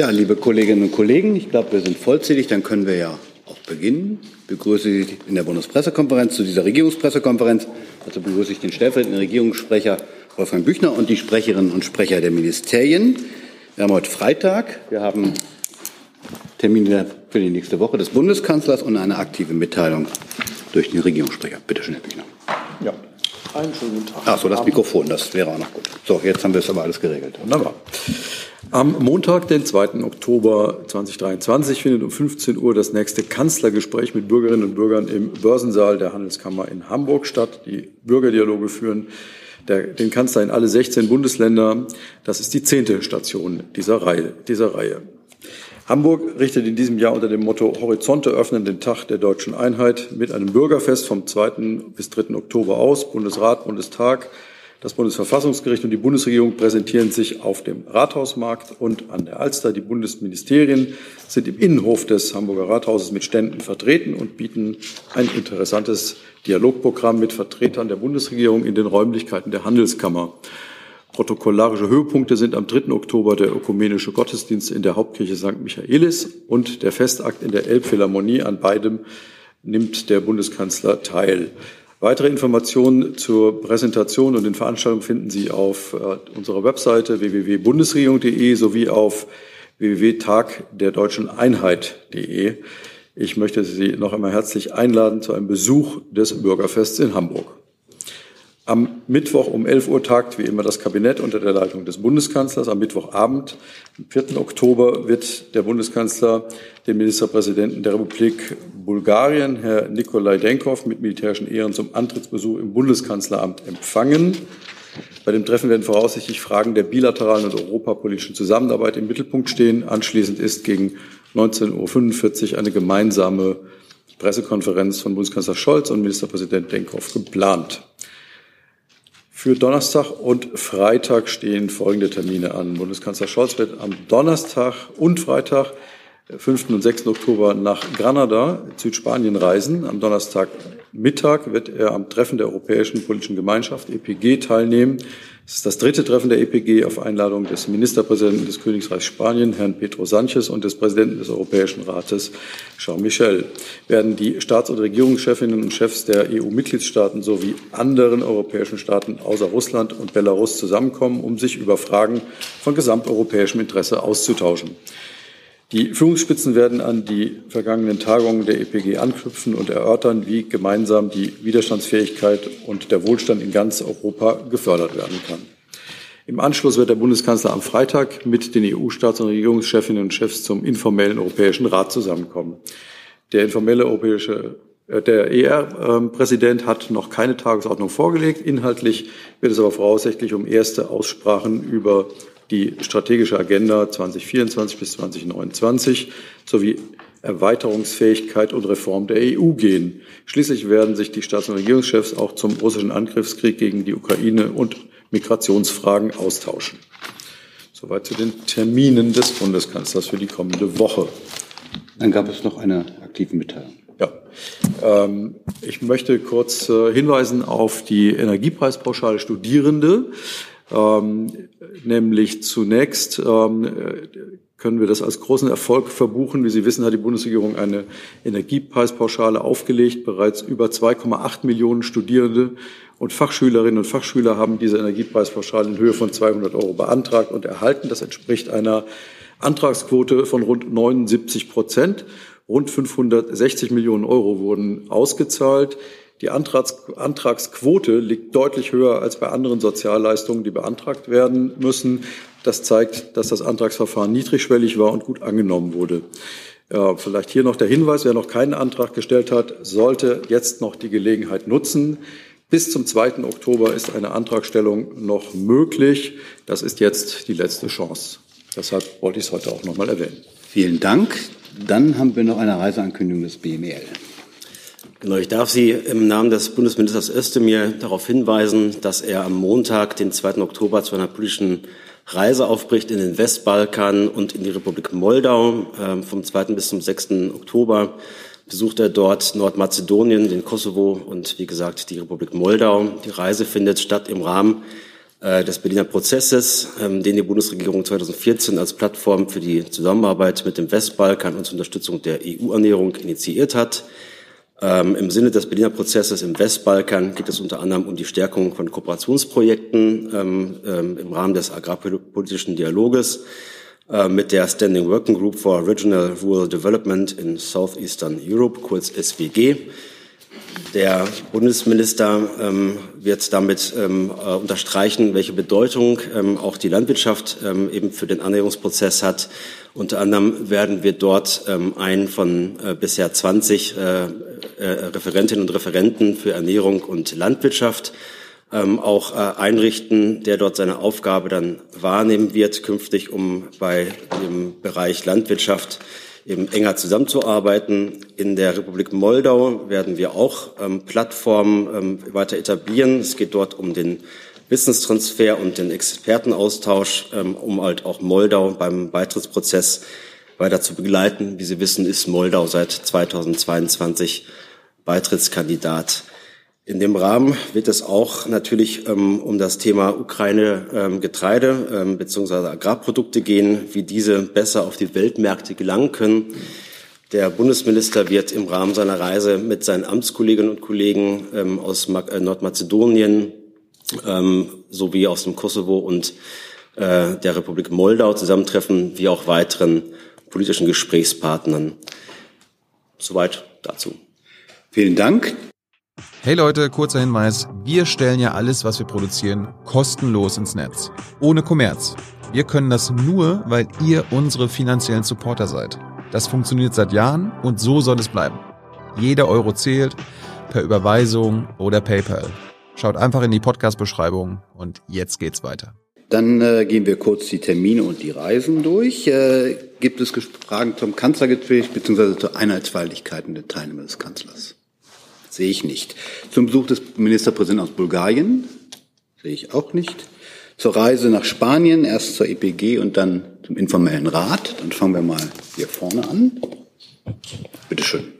Ja, liebe Kolleginnen und Kollegen, ich glaube, wir sind vollzählig. Dann können wir ja auch beginnen. Ich begrüße Sie in der Bundespressekonferenz zu dieser Regierungspressekonferenz. Dazu begrüße ich den stellvertretenden Regierungssprecher Wolfgang Büchner und die Sprecherinnen und Sprecher der Ministerien. Wir haben heute Freitag. Wir haben Termine für die nächste Woche des Bundeskanzlers und eine aktive Mitteilung durch den Regierungssprecher. Bitte schön, Herr Büchner. Ja, einen schönen Tag. Ach so, das Mikrofon, das wäre auch noch gut. So, jetzt haben wir es aber alles geregelt. Wunderbar. Am Montag, den 2. Oktober 2023, findet um 15 Uhr das nächste Kanzlergespräch mit Bürgerinnen und Bürgern im Börsensaal der Handelskammer in Hamburg statt. Die Bürgerdialoge führen der, den Kanzler in alle 16 Bundesländer. Das ist die zehnte Station dieser Reihe. Dieser Reihe. Hamburg richtet in diesem Jahr unter dem Motto Horizonte öffnen den Tag der deutschen Einheit mit einem Bürgerfest vom 2. bis 3. Oktober aus. Bundesrat, Bundestag, das Bundesverfassungsgericht und die Bundesregierung präsentieren sich auf dem Rathausmarkt und an der Alster. Die Bundesministerien sind im Innenhof des Hamburger Rathauses mit Ständen vertreten und bieten ein interessantes Dialogprogramm mit Vertretern der Bundesregierung in den Räumlichkeiten der Handelskammer. Protokollarische Höhepunkte sind am 3. Oktober der ökumenische Gottesdienst in der Hauptkirche St. Michaelis und der Festakt in der Elbphilharmonie. An beidem nimmt der Bundeskanzler teil. Weitere Informationen zur Präsentation und den Veranstaltungen finden Sie auf äh, unserer Webseite www.bundesregierung.de sowie auf www.tagderdeutscheneinheit.de. Ich möchte Sie noch einmal herzlich einladen zu einem Besuch des Bürgerfests in Hamburg. Am Mittwoch um 11 Uhr tagt wie immer das Kabinett unter der Leitung des Bundeskanzlers. Am Mittwochabend, am 4. Oktober, wird der Bundeskanzler den Ministerpräsidenten der Republik Bulgarien, Herr Nikolai Denkov, mit militärischen Ehren zum Antrittsbesuch im Bundeskanzleramt empfangen. Bei dem Treffen werden voraussichtlich Fragen der bilateralen und europapolitischen Zusammenarbeit im Mittelpunkt stehen. Anschließend ist gegen 19.45 Uhr eine gemeinsame Pressekonferenz von Bundeskanzler Scholz und Ministerpräsident Denkov geplant. Für Donnerstag und Freitag stehen folgende Termine an. Bundeskanzler Scholz wird am Donnerstag und Freitag, 5. und 6. Oktober, nach Granada, Südspanien, reisen. Am Donnerstagmittag wird er am Treffen der Europäischen Politischen Gemeinschaft, EPG, teilnehmen. Es ist das dritte Treffen der EPG auf Einladung des Ministerpräsidenten des Königreichs Spanien, Herrn Pedro Sanchez, und des Präsidenten des Europäischen Rates, Jean Michel. Werden die Staats- und Regierungschefinnen und Chefs der EU-Mitgliedstaaten sowie anderen europäischen Staaten außer Russland und Belarus zusammenkommen, um sich über Fragen von gesamteuropäischem Interesse auszutauschen. Die Führungsspitzen werden an die vergangenen Tagungen der EPG anknüpfen und erörtern, wie gemeinsam die Widerstandsfähigkeit und der Wohlstand in ganz Europa gefördert werden kann. Im Anschluss wird der Bundeskanzler am Freitag mit den EU-Staats- und Regierungschefinnen und Chefs zum informellen Europäischen Rat zusammenkommen. Der informelle europäische äh, der ER-Präsident hat noch keine Tagesordnung vorgelegt. Inhaltlich wird es aber voraussichtlich um erste Aussprachen über die strategische Agenda 2024 bis 2029 sowie Erweiterungsfähigkeit und Reform der EU gehen. Schließlich werden sich die Staats- und Regierungschefs auch zum russischen Angriffskrieg gegen die Ukraine und Migrationsfragen austauschen. Soweit zu den Terminen des Bundeskanzlers für die kommende Woche. Dann gab es noch eine aktive Mitteilung. Ja, ähm, ich möchte kurz äh, hinweisen auf die Energiepreispauschale Studierende. Ähm, nämlich zunächst ähm, können wir das als großen Erfolg verbuchen. Wie Sie wissen, hat die Bundesregierung eine Energiepreispauschale aufgelegt. Bereits über 2,8 Millionen Studierende und Fachschülerinnen und Fachschüler haben diese Energiepreispauschale in Höhe von 200 Euro beantragt und erhalten. Das entspricht einer Antragsquote von rund 79 Prozent. Rund 560 Millionen Euro wurden ausgezahlt. Die Antrags Antragsquote liegt deutlich höher als bei anderen Sozialleistungen, die beantragt werden müssen. Das zeigt, dass das Antragsverfahren niedrigschwellig war und gut angenommen wurde. Ja, vielleicht hier noch der Hinweis, wer noch keinen Antrag gestellt hat, sollte jetzt noch die Gelegenheit nutzen. Bis zum 2. Oktober ist eine Antragstellung noch möglich. Das ist jetzt die letzte Chance. Deshalb wollte ich es heute auch noch mal erwähnen. Vielen Dank. Dann haben wir noch eine Reiseankündigung des BML. Genau, ich darf Sie im Namen des Bundesministers Özdemir darauf hinweisen, dass er am Montag, den 2. Oktober, zu einer politischen Reise aufbricht in den Westbalkan und in die Republik Moldau. Ähm, vom 2. bis zum 6. Oktober besucht er dort Nordmazedonien, den Kosovo und wie gesagt die Republik Moldau. Die Reise findet statt im Rahmen äh, des Berliner Prozesses, ähm, den die Bundesregierung 2014 als Plattform für die Zusammenarbeit mit dem Westbalkan und zur Unterstützung der EU-Annäherung initiiert hat. Ähm, Im Sinne des Berliner Prozesses im Westbalkan geht es unter anderem um die Stärkung von Kooperationsprojekten ähm, ähm, im Rahmen des agrarpolitischen Dialoges äh, mit der Standing Working Group for Regional Rural Development in Southeastern Europe, kurz SWG. Der Bundesminister ähm, wird damit ähm, äh, unterstreichen, welche Bedeutung ähm, auch die Landwirtschaft ähm, eben für den Annäherungsprozess hat. Unter anderem werden wir dort ähm, einen von äh, bisher 20 äh, äh, Referentinnen und Referenten für Ernährung und Landwirtschaft ähm, auch äh, einrichten, der dort seine Aufgabe dann wahrnehmen wird, künftig, um bei dem Bereich Landwirtschaft eben enger zusammenzuarbeiten. In der Republik Moldau werden wir auch ähm, Plattformen ähm, weiter etablieren. Es geht dort um den Wissenstransfer und den Expertenaustausch, ähm, um halt auch Moldau beim Beitrittsprozess weiter zu begleiten. Wie Sie wissen, ist Moldau seit 2022 Beitrittskandidat. In dem Rahmen wird es auch natürlich ähm, um das Thema Ukraine ähm, Getreide ähm, bzw. Agrarprodukte gehen, wie diese besser auf die Weltmärkte gelangen können. Der Bundesminister wird im Rahmen seiner Reise mit seinen Amtskolleginnen und Kollegen ähm, aus äh, Nordmazedonien ähm, sowie aus dem Kosovo und äh, der Republik Moldau zusammentreffen, wie auch weiteren politischen Gesprächspartnern. Soweit dazu. Vielen Dank. Hey Leute, kurzer Hinweis. Wir stellen ja alles, was wir produzieren, kostenlos ins Netz. Ohne Kommerz. Wir können das nur, weil ihr unsere finanziellen Supporter seid. Das funktioniert seit Jahren und so soll es bleiben. Jeder Euro zählt, per Überweisung oder PayPal. Schaut einfach in die Podcast-Beschreibung und jetzt geht's weiter. Dann äh, gehen wir kurz die Termine und die Reisen durch. Äh, gibt es Fragen zum Kanzlergespräch bzw. zur Einheitsfeierlichkeiten der Teilnehmer des Kanzlers? Sehe ich nicht. Zum Besuch des Ministerpräsidenten aus Bulgarien? Sehe ich auch nicht. Zur Reise nach Spanien, erst zur EPG und dann zum informellen Rat. Dann fangen wir mal hier vorne an. Bitte schön.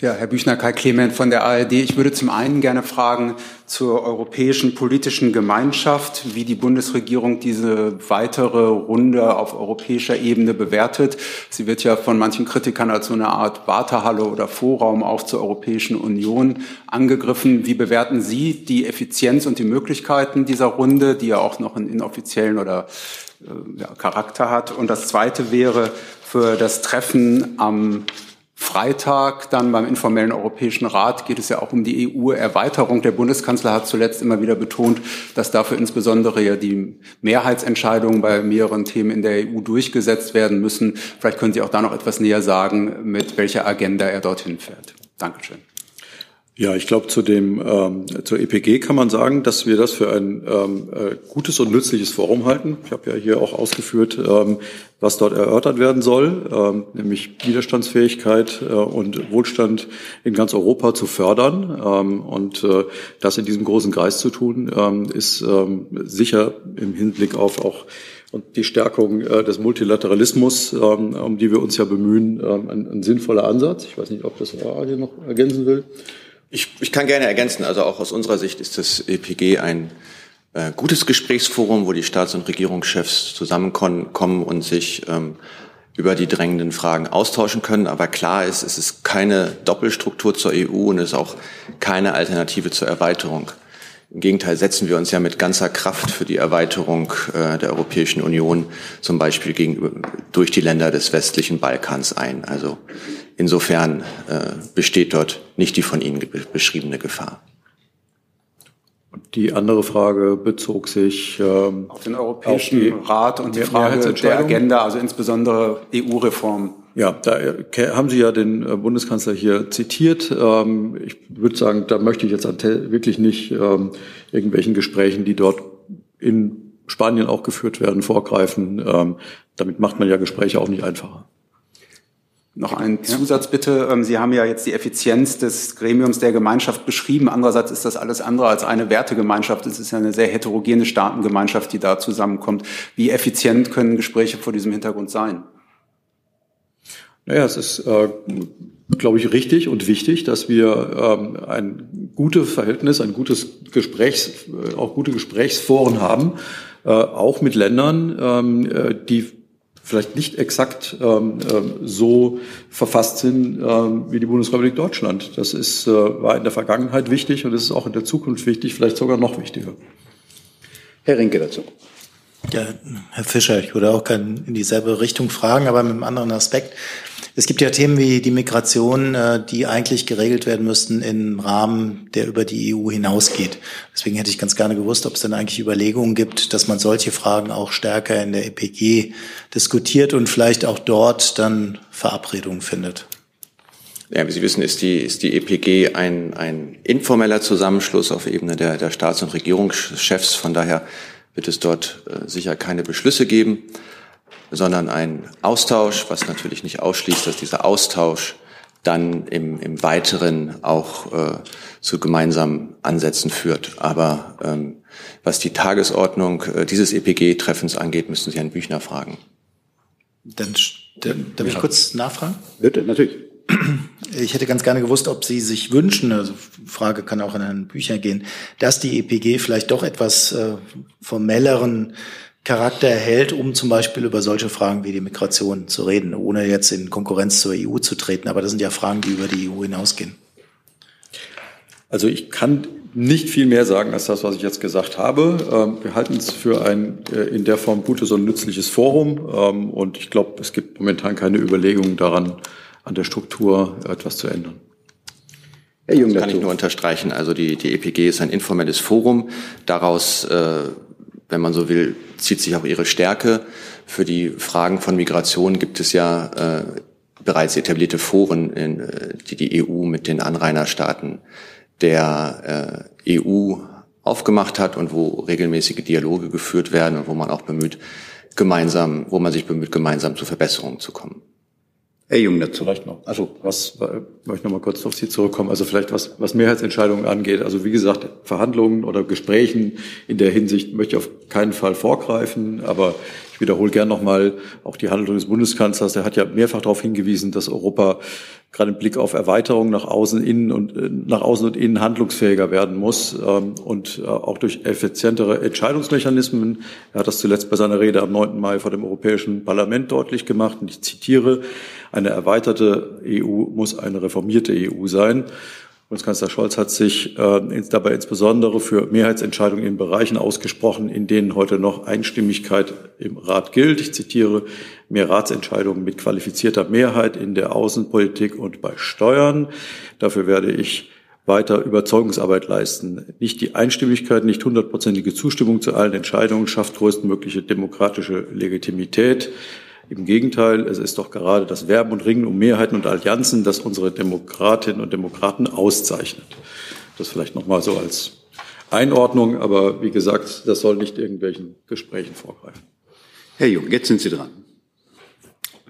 Ja, Herr Büchner, Kai Clement von der ARD. Ich würde zum einen gerne fragen zur europäischen politischen Gemeinschaft, wie die Bundesregierung diese weitere Runde auf europäischer Ebene bewertet. Sie wird ja von manchen Kritikern als so eine Art Wartehalle oder Vorraum auch zur Europäischen Union angegriffen. Wie bewerten Sie die Effizienz und die Möglichkeiten dieser Runde, die ja auch noch einen inoffiziellen oder äh, ja, Charakter hat? Und das Zweite wäre für das Treffen am Freitag dann beim informellen Europäischen Rat geht es ja auch um die EU-Erweiterung. Der Bundeskanzler hat zuletzt immer wieder betont, dass dafür insbesondere ja die Mehrheitsentscheidungen bei mehreren Themen in der EU durchgesetzt werden müssen. Vielleicht können Sie auch da noch etwas näher sagen, mit welcher Agenda er dorthin fährt. Dankeschön. Ja, ich glaube, zu dem ähm, zur EPG kann man sagen, dass wir das für ein ähm, äh, gutes und nützliches Forum halten. Ich habe ja hier auch ausgeführt, ähm, was dort erörtert werden soll, ähm, nämlich Widerstandsfähigkeit äh, und Wohlstand in ganz Europa zu fördern. Ähm, und äh, das in diesem großen Kreis zu tun, ähm, ist ähm, sicher im Hinblick auf auch und die Stärkung äh, des Multilateralismus, ähm, um die wir uns ja bemühen, ähm, ein, ein sinnvoller Ansatz. Ich weiß nicht, ob das Adil noch ergänzen will. Ich, ich kann gerne ergänzen. Also auch aus unserer Sicht ist das EPG ein äh, gutes Gesprächsforum, wo die Staats- und Regierungschefs zusammenkommen und sich ähm, über die drängenden Fragen austauschen können. Aber klar ist, es ist keine Doppelstruktur zur EU und es ist auch keine Alternative zur Erweiterung. Im Gegenteil setzen wir uns ja mit ganzer Kraft für die Erweiterung äh, der Europäischen Union, zum Beispiel gegenüber, durch die Länder des westlichen Balkans ein. Also insofern äh, besteht dort nicht die von Ihnen beschriebene Gefahr. Die andere Frage bezog sich ähm, auf den Europäischen auf Rat und die Frage der Agenda, also insbesondere EU-Reform. Ja, da äh, haben Sie ja den äh, Bundeskanzler hier zitiert. Ähm, ich würde sagen, da möchte ich jetzt wirklich nicht ähm, irgendwelchen Gesprächen, die dort in Spanien auch geführt werden, vorgreifen. Ähm, damit macht man ja Gespräche auch nicht einfacher. Noch ein Zusatz bitte. Sie haben ja jetzt die Effizienz des Gremiums der Gemeinschaft beschrieben. Andererseits ist das alles andere als eine Wertegemeinschaft. Es ist ja eine sehr heterogene Staatengemeinschaft, die da zusammenkommt. Wie effizient können Gespräche vor diesem Hintergrund sein? Naja, es ist, äh, glaube ich, richtig und wichtig, dass wir ähm, ein gutes Verhältnis, ein gutes Gesprächs, äh, auch gute Gesprächsforen haben, äh, auch mit Ländern, ähm, äh, die vielleicht nicht exakt ähm, äh, so verfasst sind ähm, wie die Bundesrepublik Deutschland. Das ist, äh, war in der Vergangenheit wichtig und es ist auch in der Zukunft wichtig, vielleicht sogar noch wichtiger. Herr Rinke dazu. Ja, Herr Fischer, ich würde auch gerne in dieselbe Richtung fragen, aber mit einem anderen Aspekt. Es gibt ja Themen wie die Migration, äh, die eigentlich geregelt werden müssten im Rahmen, der über die EU hinausgeht. Deswegen hätte ich ganz gerne gewusst, ob es denn eigentlich Überlegungen gibt, dass man solche Fragen auch stärker in der EPG diskutiert und vielleicht auch dort dann Verabredungen findet. Ja, wie Sie wissen, ist die, ist die EPG ein, ein informeller Zusammenschluss auf Ebene der, der Staats- und Regierungschefs. Von daher wird es dort äh, sicher keine Beschlüsse geben, sondern ein Austausch, was natürlich nicht ausschließt, dass dieser Austausch dann im, im Weiteren auch äh, zu gemeinsamen Ansätzen führt. Aber ähm, was die Tagesordnung äh, dieses EPG-Treffens angeht, müssen Sie Herrn Büchner fragen. Dann, dann darf ich kurz nachfragen? Bitte, natürlich. Ich hätte ganz gerne gewusst, ob Sie sich wünschen, also Frage kann auch an Herrn Bücher gehen, dass die EPG vielleicht doch etwas äh, formelleren Charakter erhält, um zum Beispiel über solche Fragen wie die Migration zu reden, ohne jetzt in Konkurrenz zur EU zu treten. Aber das sind ja Fragen, die über die EU hinausgehen. Also ich kann nicht viel mehr sagen als das, was ich jetzt gesagt habe. Ähm, wir halten es für ein äh, in der Form gutes und nützliches Forum. Ähm, und ich glaube, es gibt momentan keine Überlegungen daran, an der Struktur etwas zu ändern. Herr Jung, das kann ich nur unterstreichen. Also die, die EPG ist ein informelles Forum. Daraus, äh, wenn man so will, zieht sich auch ihre Stärke. Für die Fragen von Migration gibt es ja äh, bereits etablierte Foren, in, äh, die die EU mit den Anrainerstaaten der äh, EU aufgemacht hat und wo regelmäßige Dialoge geführt werden und wo man auch bemüht, gemeinsam, wo man sich bemüht, gemeinsam zu Verbesserungen zu kommen. Herr Jung dazu. Vielleicht noch. Also was möchte noch mal kurz auf Sie zurückkommen. Also vielleicht was, was Mehrheitsentscheidungen angeht. Also wie gesagt, Verhandlungen oder Gesprächen in der Hinsicht möchte ich auf keinen Fall vorgreifen. Aber ich wiederhole gern noch mal auch die Handlung des Bundeskanzlers. Der hat ja mehrfach darauf hingewiesen, dass Europa gerade im Blick auf Erweiterung nach außen, innen und äh, nach außen und innen handlungsfähiger werden muss ähm, und äh, auch durch effizientere Entscheidungsmechanismen. Er hat das zuletzt bei seiner Rede am 9. Mai vor dem Europäischen Parlament deutlich gemacht. Und ich zitiere, eine erweiterte EU muss eine reformierte EU sein. Bundeskanzler Scholz hat sich äh, dabei insbesondere für Mehrheitsentscheidungen in Bereichen ausgesprochen, in denen heute noch Einstimmigkeit im Rat gilt. Ich zitiere mehr Ratsentscheidungen mit qualifizierter Mehrheit in der Außenpolitik und bei Steuern. Dafür werde ich weiter Überzeugungsarbeit leisten. Nicht die Einstimmigkeit, nicht hundertprozentige Zustimmung zu allen Entscheidungen schafft größtmögliche demokratische Legitimität. Im Gegenteil, es ist doch gerade das Werben und Ringen um Mehrheiten und Allianzen, das unsere Demokratinnen und Demokraten auszeichnet. Das vielleicht noch mal so als Einordnung, aber wie gesagt, das soll nicht irgendwelchen Gesprächen vorgreifen. Herr Jung, jetzt sind Sie dran.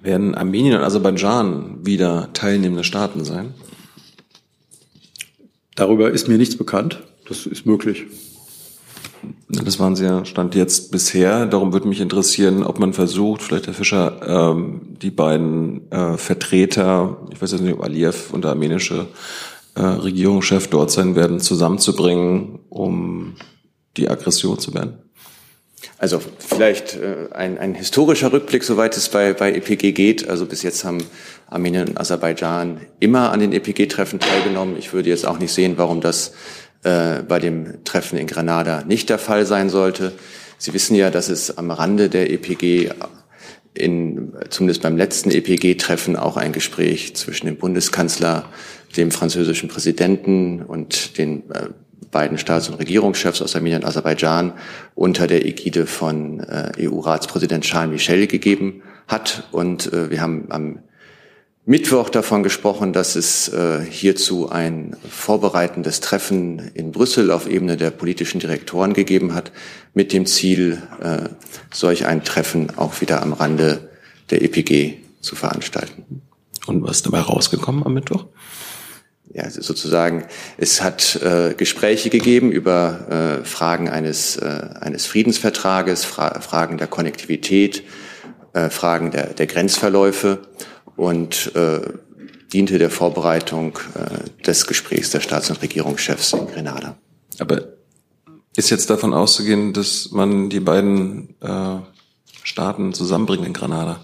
Werden Armenien und Aserbaidschan wieder teilnehmende Staaten sein? Darüber ist mir nichts bekannt. Das ist möglich. Das waren Sie ja Stand jetzt bisher. Darum würde mich interessieren, ob man versucht, vielleicht Herr Fischer, ähm, die beiden äh, Vertreter, ich weiß jetzt nicht, ob Aliyev und der armenische äh, Regierungschef dort sein werden, zusammenzubringen, um die Aggression zu beenden. Also vielleicht äh, ein, ein historischer Rückblick, soweit es bei, bei EPG geht. Also bis jetzt haben Armenien und Aserbaidschan immer an den EPG-Treffen teilgenommen. Ich würde jetzt auch nicht sehen, warum das äh, bei dem Treffen in Granada nicht der Fall sein sollte. Sie wissen ja, dass es am Rande der EPG in, zumindest beim letzten EPG-Treffen auch ein Gespräch zwischen dem Bundeskanzler, dem französischen Präsidenten und den äh, beiden Staats- und Regierungschefs aus Armenien und Aserbaidschan unter der Ägide von äh, EU-Ratspräsident Charles Michel gegeben hat. Und äh, wir haben am Mittwoch davon gesprochen, dass es äh, hierzu ein vorbereitendes Treffen in Brüssel auf Ebene der politischen Direktoren gegeben hat, mit dem Ziel, äh, solch ein Treffen auch wieder am Rande der EPG zu veranstalten. Und was ist dabei rausgekommen am Mittwoch? Ja, sozusagen, es hat äh, Gespräche gegeben über äh, Fragen eines, eines Friedensvertrages, Fra Fragen der Konnektivität, Fragen der, der Grenzverläufe. Und äh, diente der Vorbereitung äh, des Gesprächs der Staats- und Regierungschefs in Grenada. Aber ist jetzt davon auszugehen, dass man die beiden äh, Staaten zusammenbringt in Grenada?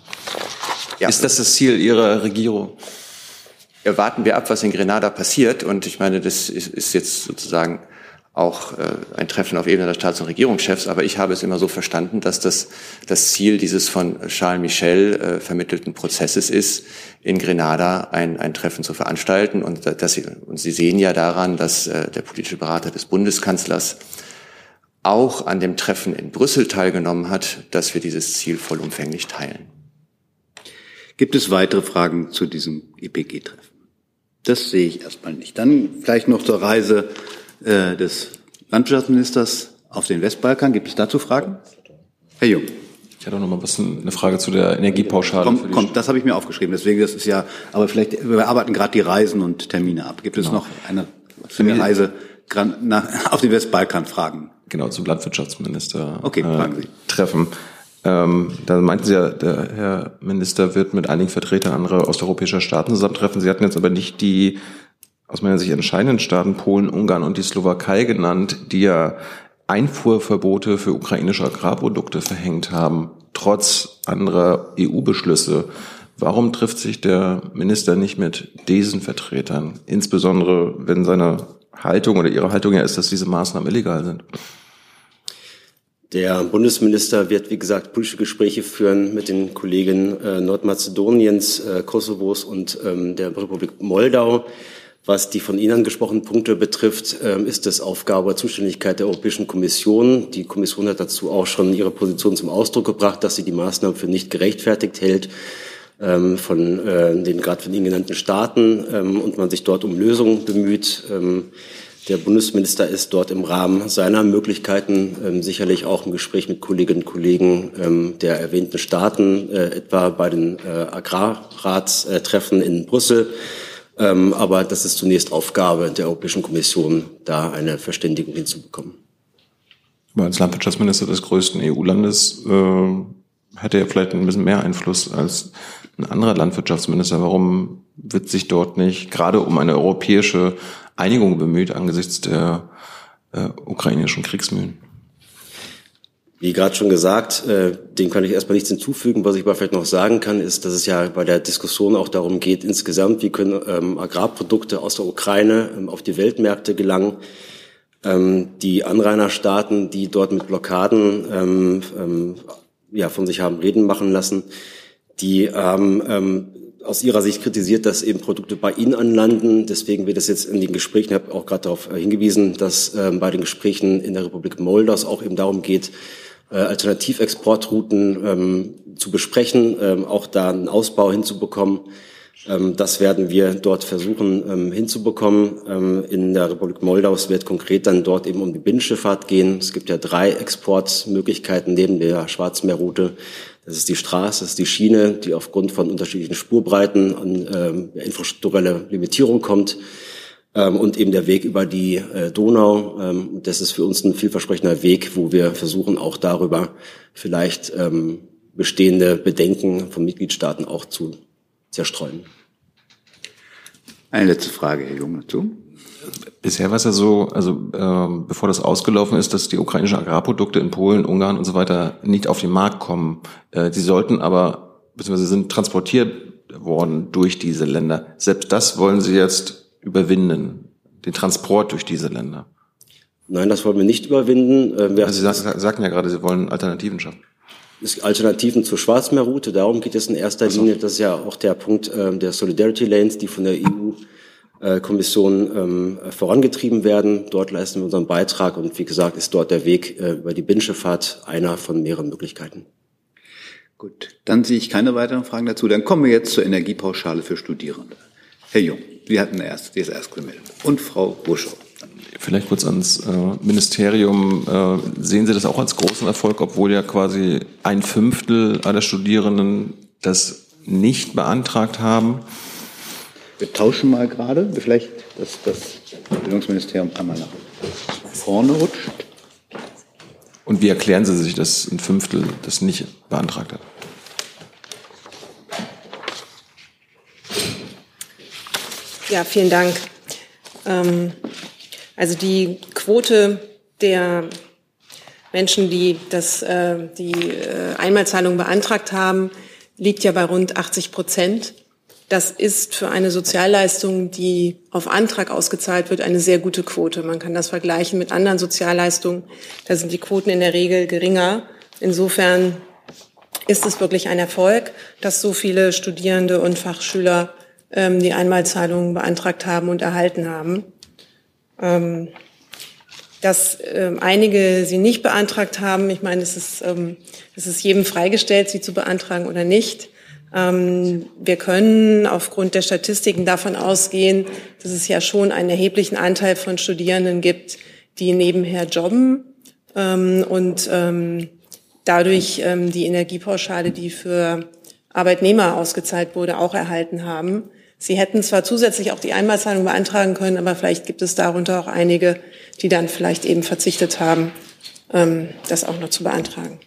Ja. Ist das das Ziel Ihrer Regierung? Ja, warten wir ab, was in Grenada passiert. Und ich meine, das ist, ist jetzt sozusagen auch äh, ein Treffen auf Ebene der Staats- und Regierungschefs, aber ich habe es immer so verstanden, dass das das Ziel dieses von Charles Michel äh, vermittelten Prozesses ist, in Grenada ein, ein Treffen zu veranstalten. Und, dass Sie, und Sie sehen ja daran, dass äh, der politische Berater des Bundeskanzlers auch an dem Treffen in Brüssel teilgenommen hat, dass wir dieses Ziel vollumfänglich teilen. Gibt es weitere Fragen zu diesem EPG-Treffen? Das sehe ich erstmal nicht. Dann vielleicht noch zur Reise äh, des Landwirtschaftsministers auf den Westbalkan. Gibt es dazu Fragen? Herr Jung. Ich hatte noch mal was, eine Frage zu der Energiepauschale. Komm, komm, das habe ich mir aufgeschrieben. Deswegen, das ist ja, aber vielleicht, wir arbeiten gerade die Reisen und Termine ab. Gibt es genau. noch eine für die Reise nach, auf den Westbalkan Fragen? Genau, zum Landwirtschaftsminister okay, fragen Sie. treffen. Ähm, da meinten Sie ja, der Herr Minister wird mit einigen Vertretern anderer osteuropäischer Staaten zusammentreffen. Sie hatten jetzt aber nicht die aus meiner Sicht entscheidenden Staaten Polen, Ungarn und die Slowakei genannt, die ja Einfuhrverbote für ukrainische Agrarprodukte verhängt haben, trotz anderer EU-Beschlüsse. Warum trifft sich der Minister nicht mit diesen Vertretern, insbesondere wenn seine Haltung oder ihre Haltung ja ist, dass diese Maßnahmen illegal sind? Der Bundesminister wird, wie gesagt, politische Gespräche führen mit den Kollegen äh, Nordmazedoniens, äh, Kosovos und ähm, der Republik Moldau. Was die von Ihnen angesprochenen Punkte betrifft, ähm, ist es Aufgabe und Zuständigkeit der Europäischen Kommission. Die Kommission hat dazu auch schon ihre Position zum Ausdruck gebracht, dass sie die Maßnahmen für nicht gerechtfertigt hält ähm, von äh, den gerade von Ihnen genannten Staaten ähm, und man sich dort um Lösungen bemüht. Der Bundesminister ist dort im Rahmen seiner Möglichkeiten sicherlich auch im Gespräch mit Kolleginnen und Kollegen der erwähnten Staaten, äh, etwa bei den äh, Agrarratstreffen in Brüssel. Ähm, aber das ist zunächst Aufgabe der Europäischen Kommission, da eine Verständigung hinzubekommen. Als Landwirtschaftsminister des größten EU-Landes äh, hätte er vielleicht ein bisschen mehr Einfluss als ein anderer Landwirtschaftsminister. Warum wird sich dort nicht gerade um eine europäische Einigung bemüht angesichts der äh, ukrainischen Kriegsmühen? Wie gerade schon gesagt, äh, dem kann ich erstmal nichts hinzufügen. Was ich aber vielleicht noch sagen kann, ist, dass es ja bei der Diskussion auch darum geht, insgesamt, wie können ähm, Agrarprodukte aus der Ukraine ähm, auf die Weltmärkte gelangen. Ähm, die Anrainerstaaten, die dort mit Blockaden ähm, ähm, ja, von sich haben reden machen lassen, die haben ähm, aus Ihrer Sicht kritisiert, dass eben Produkte bei Ihnen anlanden. Deswegen wird es jetzt in den Gesprächen, ich habe auch gerade darauf äh, hingewiesen, dass ähm, bei den Gesprächen in der Republik Moldau auch eben darum geht, äh, Alternativexportrouten ähm, zu besprechen, ähm, auch da einen Ausbau hinzubekommen. Ähm, das werden wir dort versuchen ähm, hinzubekommen. Ähm, in der Republik Moldau wird konkret dann dort eben um die Binnenschifffahrt gehen. Es gibt ja drei Exportmöglichkeiten neben der Schwarzmeerroute. Das ist die Straße, das ist die Schiene, die aufgrund von unterschiedlichen Spurbreiten an ähm, infrastrukturelle Limitierung kommt und eben der Weg über die äh, Donau. Ähm, das ist für uns ein vielversprechender Weg, wo wir versuchen, auch darüber vielleicht ähm, bestehende Bedenken von Mitgliedstaaten auch zu zerstreuen. Eine letzte Frage, Herr Jung, dazu. Bisher war es ja so, also äh, bevor das ausgelaufen ist, dass die ukrainischen Agrarprodukte in Polen, Ungarn und so weiter nicht auf den Markt kommen. Äh, die sollten aber, beziehungsweise sind transportiert worden durch diese Länder. Selbst das wollen Sie jetzt überwinden, den Transport durch diese Länder? Nein, das wollen wir nicht überwinden. Äh, wir also Sie sagten ja gerade, Sie wollen Alternativen schaffen. Alternativen zur Schwarzmeerroute, darum geht es in erster so. Linie. Das ist ja auch der Punkt äh, der Solidarity Lanes, die von der EU-Kommission äh, ähm, vorangetrieben werden. Dort leisten wir unseren Beitrag und wie gesagt ist dort der Weg äh, über die Binnenschifffahrt einer von mehreren Möglichkeiten. Gut, dann sehe ich keine weiteren Fragen dazu. Dann kommen wir jetzt zur Energiepauschale für Studierende. Herr Jung, Sie hatten erst, die ist erst gemeldet. Und Frau Buschow. Vielleicht kurz ans äh, Ministerium. Äh, sehen Sie das auch als großen Erfolg, obwohl ja quasi ein Fünftel aller Studierenden das nicht beantragt haben? Wir tauschen mal gerade, vielleicht, dass das Bildungsministerium einmal nach vorne rutscht. Und wie erklären Sie sich, dass ein Fünftel das nicht beantragt hat? Ja, vielen Dank. Ähm, also die Quote der Menschen, die das, äh, die äh, Einmalzahlung beantragt haben, liegt ja bei rund 80 Prozent. Das ist für eine Sozialleistung, die auf Antrag ausgezahlt wird, eine sehr gute Quote. Man kann das vergleichen mit anderen Sozialleistungen. Da sind die Quoten in der Regel geringer. Insofern ist es wirklich ein Erfolg, dass so viele Studierende und Fachschüler ähm, die Einmalzahlungen beantragt haben und erhalten haben. Ähm, dass ähm, einige sie nicht beantragt haben, ich meine, es ist, ähm, es ist jedem freigestellt, sie zu beantragen oder nicht. Ähm, wir können aufgrund der Statistiken davon ausgehen, dass es ja schon einen erheblichen Anteil von Studierenden gibt, die nebenher jobben ähm, und ähm, dadurch ähm, die Energiepauschale, die für Arbeitnehmer ausgezahlt wurde, auch erhalten haben. Sie hätten zwar zusätzlich auch die Einmalzahlung beantragen können, aber vielleicht gibt es darunter auch einige, die dann vielleicht eben verzichtet haben, ähm, das auch noch zu beantragen.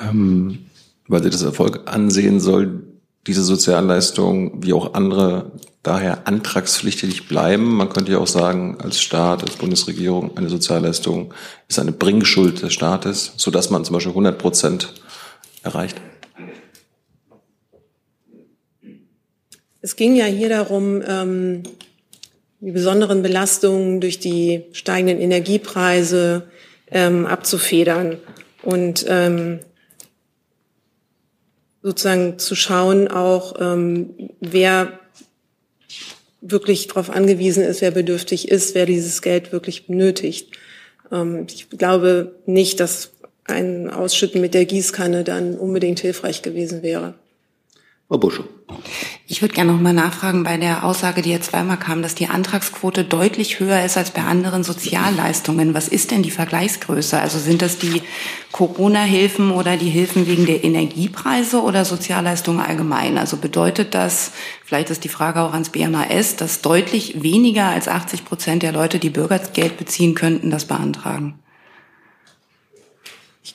Ähm, weil sie das Erfolg ansehen soll, diese Sozialleistung wie auch andere daher antragspflichtig bleiben. Man könnte ja auch sagen, als Staat, als Bundesregierung, eine Sozialleistung ist eine Bringschuld des Staates, sodass man zum Beispiel 100 Prozent erreicht. Es ging ja hier darum, ähm, die besonderen Belastungen durch die steigenden Energiepreise ähm, abzufedern und ähm, sozusagen zu schauen, auch ähm, wer wirklich darauf angewiesen ist, wer bedürftig ist, wer dieses Geld wirklich benötigt. Ähm, ich glaube nicht, dass ein Ausschütten mit der Gießkanne dann unbedingt hilfreich gewesen wäre. Frau Busche. Ich würde gerne noch mal nachfragen bei der Aussage, die jetzt zweimal kam, dass die Antragsquote deutlich höher ist als bei anderen Sozialleistungen. Was ist denn die Vergleichsgröße? Also sind das die Corona-Hilfen oder die Hilfen wegen der Energiepreise oder Sozialleistungen allgemein? Also bedeutet das, vielleicht ist die Frage auch ans BMAS, dass deutlich weniger als 80 Prozent der Leute, die Bürgergeld beziehen könnten, das beantragen?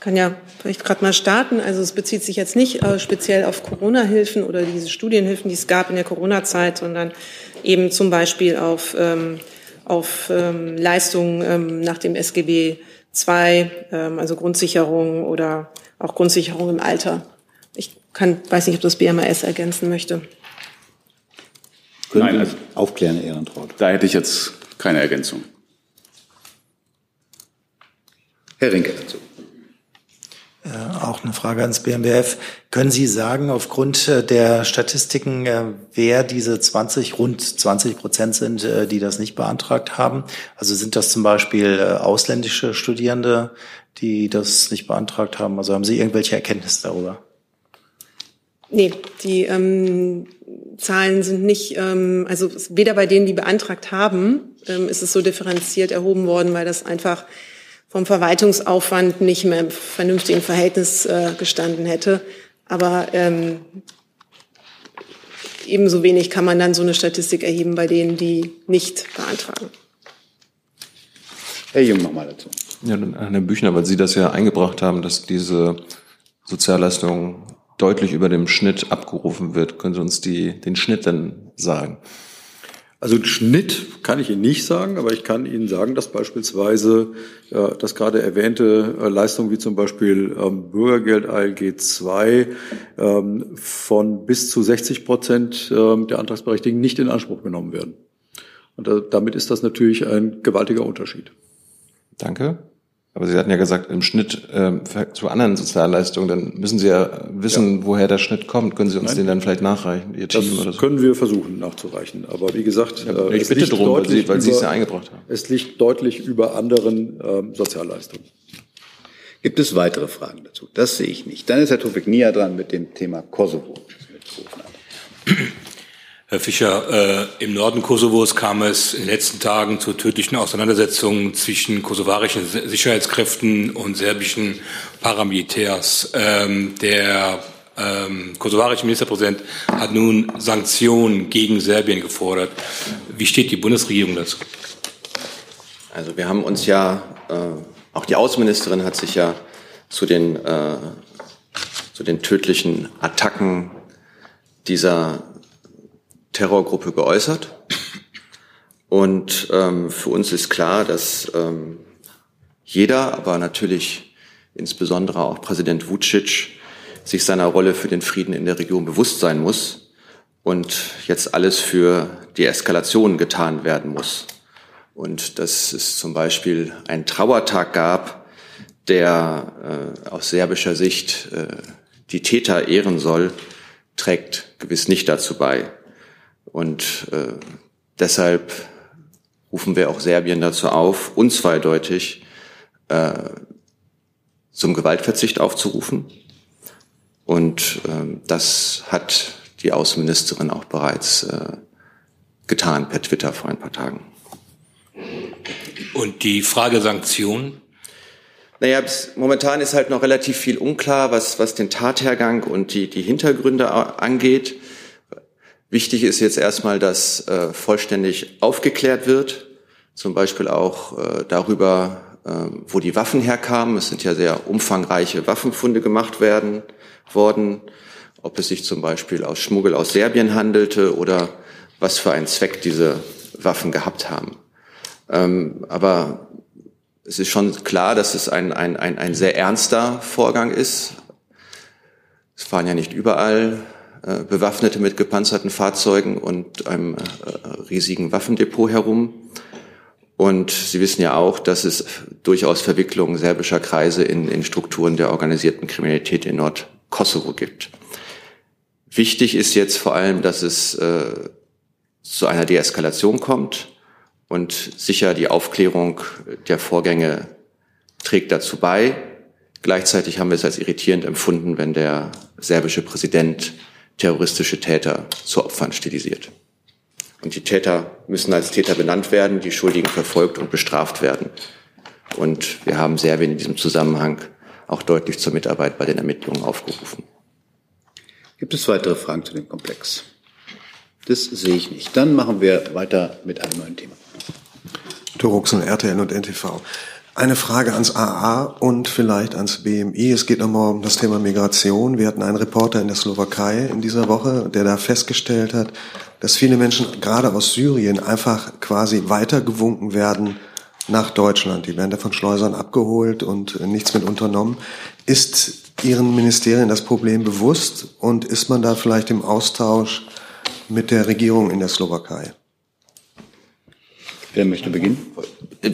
Ich kann ja vielleicht gerade mal starten. Also es bezieht sich jetzt nicht äh, speziell auf Corona-Hilfen oder diese Studienhilfen, die es gab in der Corona-Zeit, sondern eben zum Beispiel auf, ähm, auf ähm, Leistungen ähm, nach dem SGB II, ähm, also Grundsicherung oder auch Grundsicherung im Alter. Ich kann, weiß nicht, ob das BMAS ergänzen möchte. Können Nein, also, aufklären, Ehrentraut. Da hätte ich jetzt keine Ergänzung. Herr Rinke dazu. Äh, auch eine Frage ans BMWF. Können Sie sagen, aufgrund äh, der Statistiken, äh, wer diese 20, rund 20 Prozent sind, die das nicht beantragt haben? Also sind das zum Beispiel ausländische Studierende, die das nicht beantragt haben? Also haben Sie irgendwelche Erkenntnisse darüber? Nee, die ähm, Zahlen sind nicht, ähm, also weder bei denen, die beantragt haben, ähm, ist es so differenziert erhoben worden, weil das einfach vom Verwaltungsaufwand nicht mehr im vernünftigen Verhältnis äh, gestanden hätte. Aber ähm, ebenso wenig kann man dann so eine Statistik erheben bei denen, die nicht beantragen. Herr Jung nochmal dazu. Ja, Herr Büchner, weil Sie das ja eingebracht haben, dass diese Sozialleistung deutlich über dem Schnitt abgerufen wird. Können Sie uns die, den Schnitt denn sagen? Also Schnitt kann ich Ihnen nicht sagen, aber ich kann Ihnen sagen, dass beispielsweise äh, das gerade erwähnte äh, Leistungen wie zum Beispiel ähm, Bürgergeld ALG 2 ähm, von bis zu 60 Prozent ähm, der Antragsberechtigten nicht in Anspruch genommen werden. Und äh, damit ist das natürlich ein gewaltiger Unterschied. Danke. Aber Sie hatten ja gesagt, im Schnitt äh, zu anderen Sozialleistungen, dann müssen Sie ja wissen, ja. woher der Schnitt kommt. Können Sie uns Nein. den dann vielleicht nachreichen? Ihr Team das oder so? können wir versuchen nachzureichen. Aber wie gesagt, ja, ich bitte darum, weil Sie, weil Sie es ja eingebracht haben. Es liegt deutlich über anderen ähm, Sozialleistungen. Gibt es weitere Fragen dazu? Das sehe ich nicht. Dann ist Herr Tufik Nia dran mit dem Thema Kosovo. Herr Fischer, äh, im Norden Kosovos kam es in den letzten Tagen zu tödlichen Auseinandersetzungen zwischen kosovarischen Sicherheitskräften und serbischen Paramilitärs. Ähm, der ähm, kosovarische Ministerpräsident hat nun Sanktionen gegen Serbien gefordert. Wie steht die Bundesregierung dazu? Also wir haben uns ja, äh, auch die Außenministerin hat sich ja zu den, äh, zu den tödlichen Attacken dieser Terrorgruppe geäußert. Und ähm, für uns ist klar, dass ähm, jeder, aber natürlich insbesondere auch Präsident Vucic, sich seiner Rolle für den Frieden in der Region bewusst sein muss und jetzt alles für die Eskalation getan werden muss. Und dass es zum Beispiel einen Trauertag gab, der äh, aus serbischer Sicht äh, die Täter ehren soll, trägt gewiss nicht dazu bei. Und äh, deshalb rufen wir auch Serbien dazu auf, unzweideutig äh, zum Gewaltverzicht aufzurufen. Und äh, das hat die Außenministerin auch bereits äh, getan per Twitter vor ein paar Tagen. Und die Frage Sanktionen? Naja, bis, momentan ist halt noch relativ viel unklar, was, was den Tathergang und die, die Hintergründe angeht. Wichtig ist jetzt erstmal, dass äh, vollständig aufgeklärt wird, zum Beispiel auch äh, darüber, äh, wo die Waffen herkamen. Es sind ja sehr umfangreiche Waffenfunde gemacht werden worden, ob es sich zum Beispiel aus Schmuggel aus Serbien handelte oder was für einen Zweck diese Waffen gehabt haben. Ähm, aber es ist schon klar, dass es ein, ein, ein, ein sehr ernster Vorgang ist. Es fahren ja nicht überall Bewaffnete mit gepanzerten Fahrzeugen und einem äh, riesigen Waffendepot herum. Und Sie wissen ja auch, dass es durchaus Verwicklungen serbischer Kreise in, in Strukturen der organisierten Kriminalität in Nordkosovo gibt. Wichtig ist jetzt vor allem, dass es äh, zu einer Deeskalation kommt und sicher die Aufklärung der Vorgänge trägt dazu bei. Gleichzeitig haben wir es als irritierend empfunden, wenn der serbische Präsident terroristische Täter zu Opfern stilisiert. Und die Täter müssen als Täter benannt werden, die Schuldigen verfolgt und bestraft werden. Und wir haben Serbien in diesem Zusammenhang auch deutlich zur Mitarbeit bei den Ermittlungen aufgerufen. Gibt es weitere Fragen zu dem Komplex? Das sehe ich nicht. Dann machen wir weiter mit einem neuen Thema. Toruxen, RTN und NTV. Eine Frage ans AA und vielleicht ans BMI. Es geht nochmal um das Thema Migration. Wir hatten einen Reporter in der Slowakei in dieser Woche, der da festgestellt hat, dass viele Menschen gerade aus Syrien einfach quasi weitergewunken werden nach Deutschland. Die werden da von Schleusern abgeholt und nichts mit unternommen. Ist Ihren Ministerien das Problem bewusst und ist man da vielleicht im Austausch mit der Regierung in der Slowakei? Wer möchte beginnen?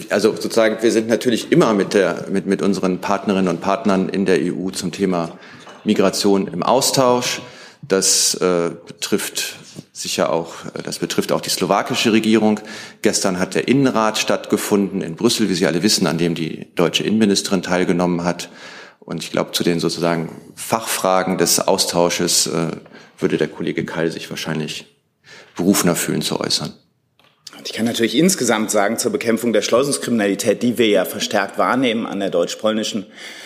Also sozusagen, wir sind natürlich immer mit, der, mit, mit unseren Partnerinnen und Partnern in der EU zum Thema Migration im Austausch. Das äh, betrifft sicher auch, das betrifft auch die slowakische Regierung. Gestern hat der Innenrat stattgefunden in Brüssel, wie Sie alle wissen, an dem die deutsche Innenministerin teilgenommen hat. Und ich glaube, zu den sozusagen Fachfragen des Austausches äh, würde der Kollege Keil sich wahrscheinlich berufener fühlen zu äußern. Ich kann natürlich insgesamt sagen zur Bekämpfung der Schleusenskriminalität, die wir ja verstärkt wahrnehmen an der deutsch-polnischen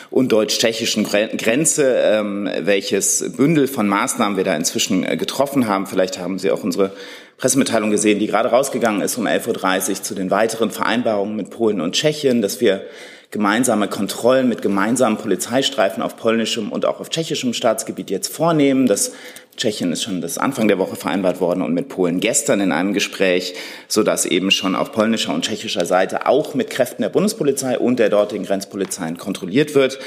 und deutsch-tschechischen Grenze, ähm, welches Bündel von Maßnahmen wir da inzwischen äh, getroffen haben. Vielleicht haben Sie auch unsere Pressemitteilung gesehen, die gerade rausgegangen ist um 11.30 Uhr zu den weiteren Vereinbarungen mit Polen und Tschechien, dass wir gemeinsame Kontrollen mit gemeinsamen Polizeistreifen auf polnischem und auch auf tschechischem Staatsgebiet jetzt vornehmen, dass Tschechien ist schon das Anfang der Woche vereinbart worden und mit Polen gestern in einem Gespräch, so dass eben schon auf polnischer und tschechischer Seite auch mit Kräften der Bundespolizei und der dortigen Grenzpolizeien kontrolliert wird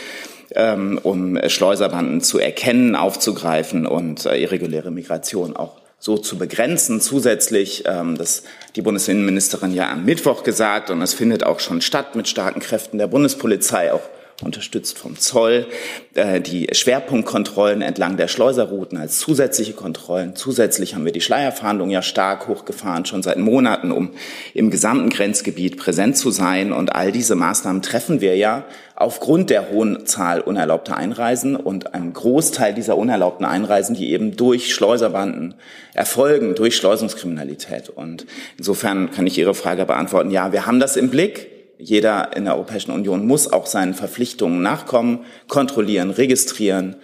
ähm, um Schleuserbanden zu erkennen, aufzugreifen und äh, irreguläre Migration auch so zu begrenzen. Zusätzlich, ähm, das die Bundesinnenministerin ja am Mittwoch gesagt, und es findet auch schon statt mit starken Kräften der Bundespolizei, auch unterstützt vom Zoll, äh, die Schwerpunktkontrollen entlang der Schleuserrouten als zusätzliche Kontrollen. Zusätzlich haben wir die Schleierfahndung ja stark hochgefahren, schon seit Monaten, um im gesamten Grenzgebiet präsent zu sein. Und all diese Maßnahmen treffen wir ja aufgrund der hohen Zahl unerlaubter Einreisen und einem Großteil dieser unerlaubten Einreisen, die eben durch Schleuserbanden erfolgen, durch Schleusungskriminalität. Und insofern kann ich Ihre Frage beantworten, ja, wir haben das im Blick. Jeder in der Europäischen Union muss auch seinen Verpflichtungen nachkommen, kontrollieren, registrieren,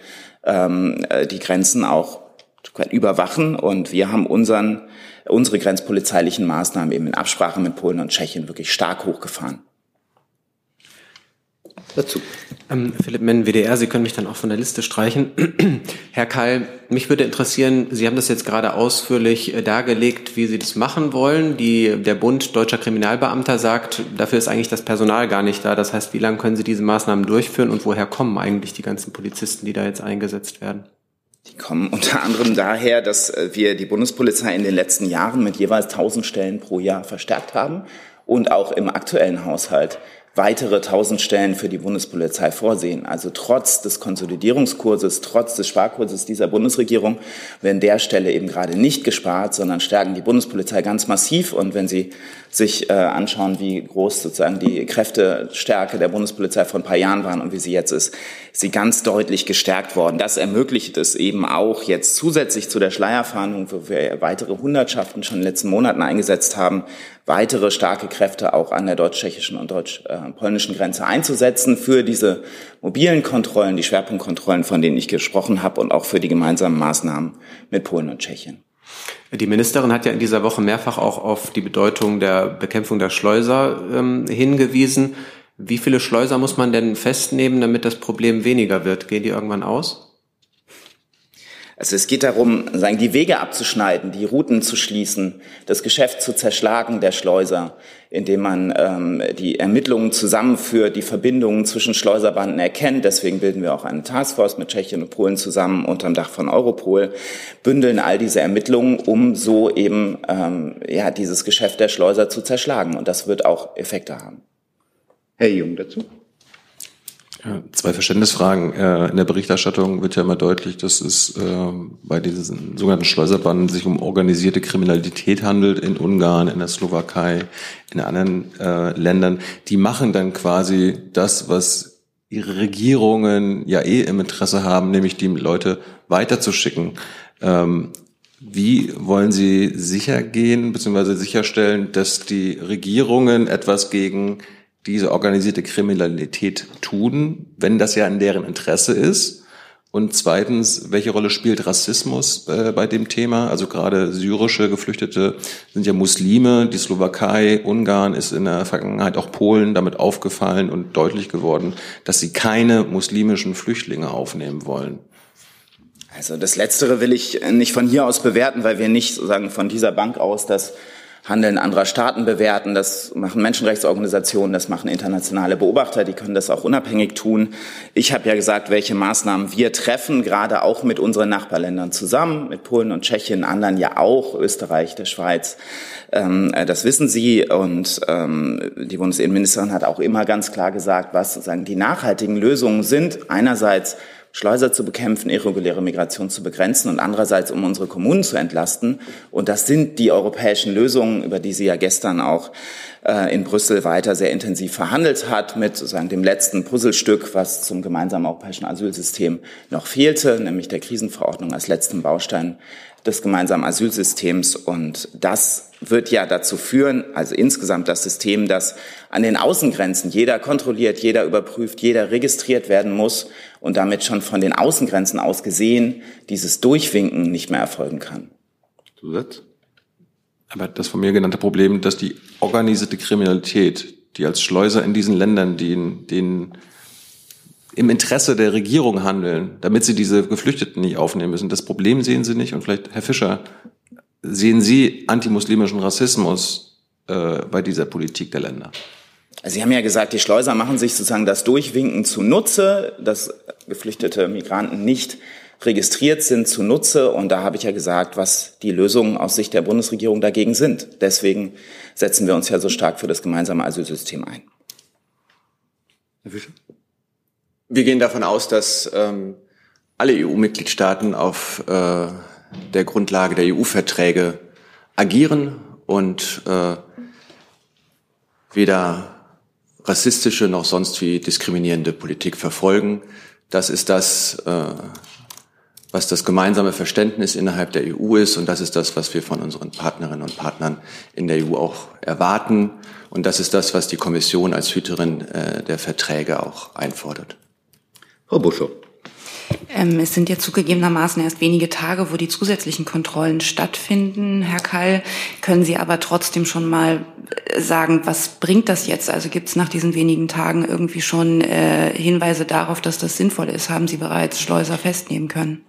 ähm, äh, die Grenzen auch überwachen. Und wir haben unseren, unsere grenzpolizeilichen Maßnahmen eben in Absprache mit Polen und Tschechien wirklich stark hochgefahren. Dazu. Ähm, Philipp Menn, WDR, Sie können mich dann auch von der Liste streichen. Herr Keil, mich würde interessieren, Sie haben das jetzt gerade ausführlich äh, dargelegt, wie Sie das machen wollen. Die, der Bund Deutscher Kriminalbeamter sagt, dafür ist eigentlich das Personal gar nicht da. Das heißt, wie lange können Sie diese Maßnahmen durchführen und woher kommen eigentlich die ganzen Polizisten, die da jetzt eingesetzt werden? Die kommen unter anderem daher, dass äh, wir die Bundespolizei in den letzten Jahren mit jeweils 1000 Stellen pro Jahr verstärkt haben und auch im aktuellen Haushalt weitere 1000 Stellen für die Bundespolizei vorsehen. Also trotz des Konsolidierungskurses, trotz des Sparkurses dieser Bundesregierung werden der Stelle eben gerade nicht gespart, sondern stärken die Bundespolizei ganz massiv. Und wenn Sie sich äh, anschauen, wie groß sozusagen die Kräftestärke der Bundespolizei vor ein paar Jahren waren und wie sie jetzt ist, ist sie ganz deutlich gestärkt worden. Das ermöglicht es eben auch jetzt zusätzlich zu der Schleierfahndung, wo wir weitere Hundertschaften schon in den letzten Monaten eingesetzt haben, weitere starke Kräfte auch an der deutsch-tschechischen und deutsch-polnischen Grenze einzusetzen für diese mobilen Kontrollen, die Schwerpunktkontrollen, von denen ich gesprochen habe und auch für die gemeinsamen Maßnahmen mit Polen und Tschechien. Die Ministerin hat ja in dieser Woche mehrfach auch auf die Bedeutung der Bekämpfung der Schleuser ähm, hingewiesen. Wie viele Schleuser muss man denn festnehmen, damit das Problem weniger wird? Gehen die irgendwann aus? Also es geht darum, sagen, die Wege abzuschneiden, die Routen zu schließen, das Geschäft zu zerschlagen der Schleuser, indem man ähm, die Ermittlungen zusammenführt, die Verbindungen zwischen Schleuserbanden erkennt. Deswegen bilden wir auch eine Taskforce mit Tschechien und Polen zusammen unterm Dach von Europol, bündeln all diese Ermittlungen, um so eben ähm, ja dieses Geschäft der Schleuser zu zerschlagen. Und das wird auch Effekte haben. Herr Jung dazu. Zwei Verständnisfragen. Äh, in der Berichterstattung wird ja immer deutlich, dass es ähm, bei diesen sogenannten Schleuserbanden sich um organisierte Kriminalität handelt in Ungarn, in der Slowakei, in anderen äh, Ländern. Die machen dann quasi das, was ihre Regierungen ja eh im Interesse haben, nämlich die Leute weiterzuschicken. Ähm, wie wollen Sie sicher gehen bzw. sicherstellen, dass die Regierungen etwas gegen diese organisierte Kriminalität tun, wenn das ja in deren Interesse ist? Und zweitens, welche Rolle spielt Rassismus äh, bei dem Thema? Also gerade syrische Geflüchtete sind ja Muslime. Die Slowakei, Ungarn ist in der Vergangenheit auch Polen damit aufgefallen und deutlich geworden, dass sie keine muslimischen Flüchtlinge aufnehmen wollen. Also das Letztere will ich nicht von hier aus bewerten, weil wir nicht sozusagen von dieser Bank aus das Handeln anderer Staaten bewerten. Das machen Menschenrechtsorganisationen, das machen internationale Beobachter, die können das auch unabhängig tun. Ich habe ja gesagt, welche Maßnahmen wir treffen, gerade auch mit unseren Nachbarländern zusammen, mit Polen und Tschechien, anderen ja auch, Österreich, der Schweiz. Ähm, äh, das wissen Sie und ähm, die Bundesinnenministerin hat auch immer ganz klar gesagt, was sozusagen die nachhaltigen Lösungen sind. Einerseits Schleuser zu bekämpfen, irreguläre Migration zu begrenzen und andererseits, um unsere Kommunen zu entlasten. Und das sind die europäischen Lösungen, über die sie ja gestern auch äh, in Brüssel weiter sehr intensiv verhandelt hat, mit sozusagen dem letzten Puzzlestück, was zum gemeinsamen europäischen Asylsystem noch fehlte, nämlich der Krisenverordnung als letzten Baustein des gemeinsamen Asylsystems. Und das wird ja dazu führen, also insgesamt das System, dass an den Außengrenzen jeder kontrolliert, jeder überprüft, jeder registriert werden muss und damit schon von den Außengrenzen aus gesehen dieses Durchwinken nicht mehr erfolgen kann. Zusatz? Aber das von mir genannte Problem, dass die organisierte Kriminalität, die als Schleuser in diesen Ländern, die in, den im Interesse der Regierung handeln, damit sie diese Geflüchteten nicht aufnehmen müssen. Das Problem sehen Sie nicht. Und vielleicht, Herr Fischer, sehen Sie antimuslimischen Rassismus äh, bei dieser Politik der Länder? Sie haben ja gesagt, die Schleuser machen sich sozusagen das Durchwinken zunutze, dass geflüchtete Migranten nicht registriert sind zunutze. Und da habe ich ja gesagt, was die Lösungen aus Sicht der Bundesregierung dagegen sind. Deswegen setzen wir uns ja so stark für das gemeinsame Asylsystem ein. Herr Fischer? Wir gehen davon aus, dass ähm, alle EU-Mitgliedstaaten auf äh, der Grundlage der EU-Verträge agieren und äh, weder rassistische noch sonst wie diskriminierende Politik verfolgen. Das ist das, äh, was das gemeinsame Verständnis innerhalb der EU ist und das ist das, was wir von unseren Partnerinnen und Partnern in der EU auch erwarten und das ist das, was die Kommission als Hüterin äh, der Verträge auch einfordert. Frau Buschow. Ähm, es sind ja zugegebenermaßen erst wenige Tage, wo die zusätzlichen Kontrollen stattfinden. Herr Kall, können Sie aber trotzdem schon mal äh, sagen, was bringt das jetzt? Also gibt es nach diesen wenigen Tagen irgendwie schon äh, Hinweise darauf, dass das sinnvoll ist? Haben Sie bereits Schleuser festnehmen können?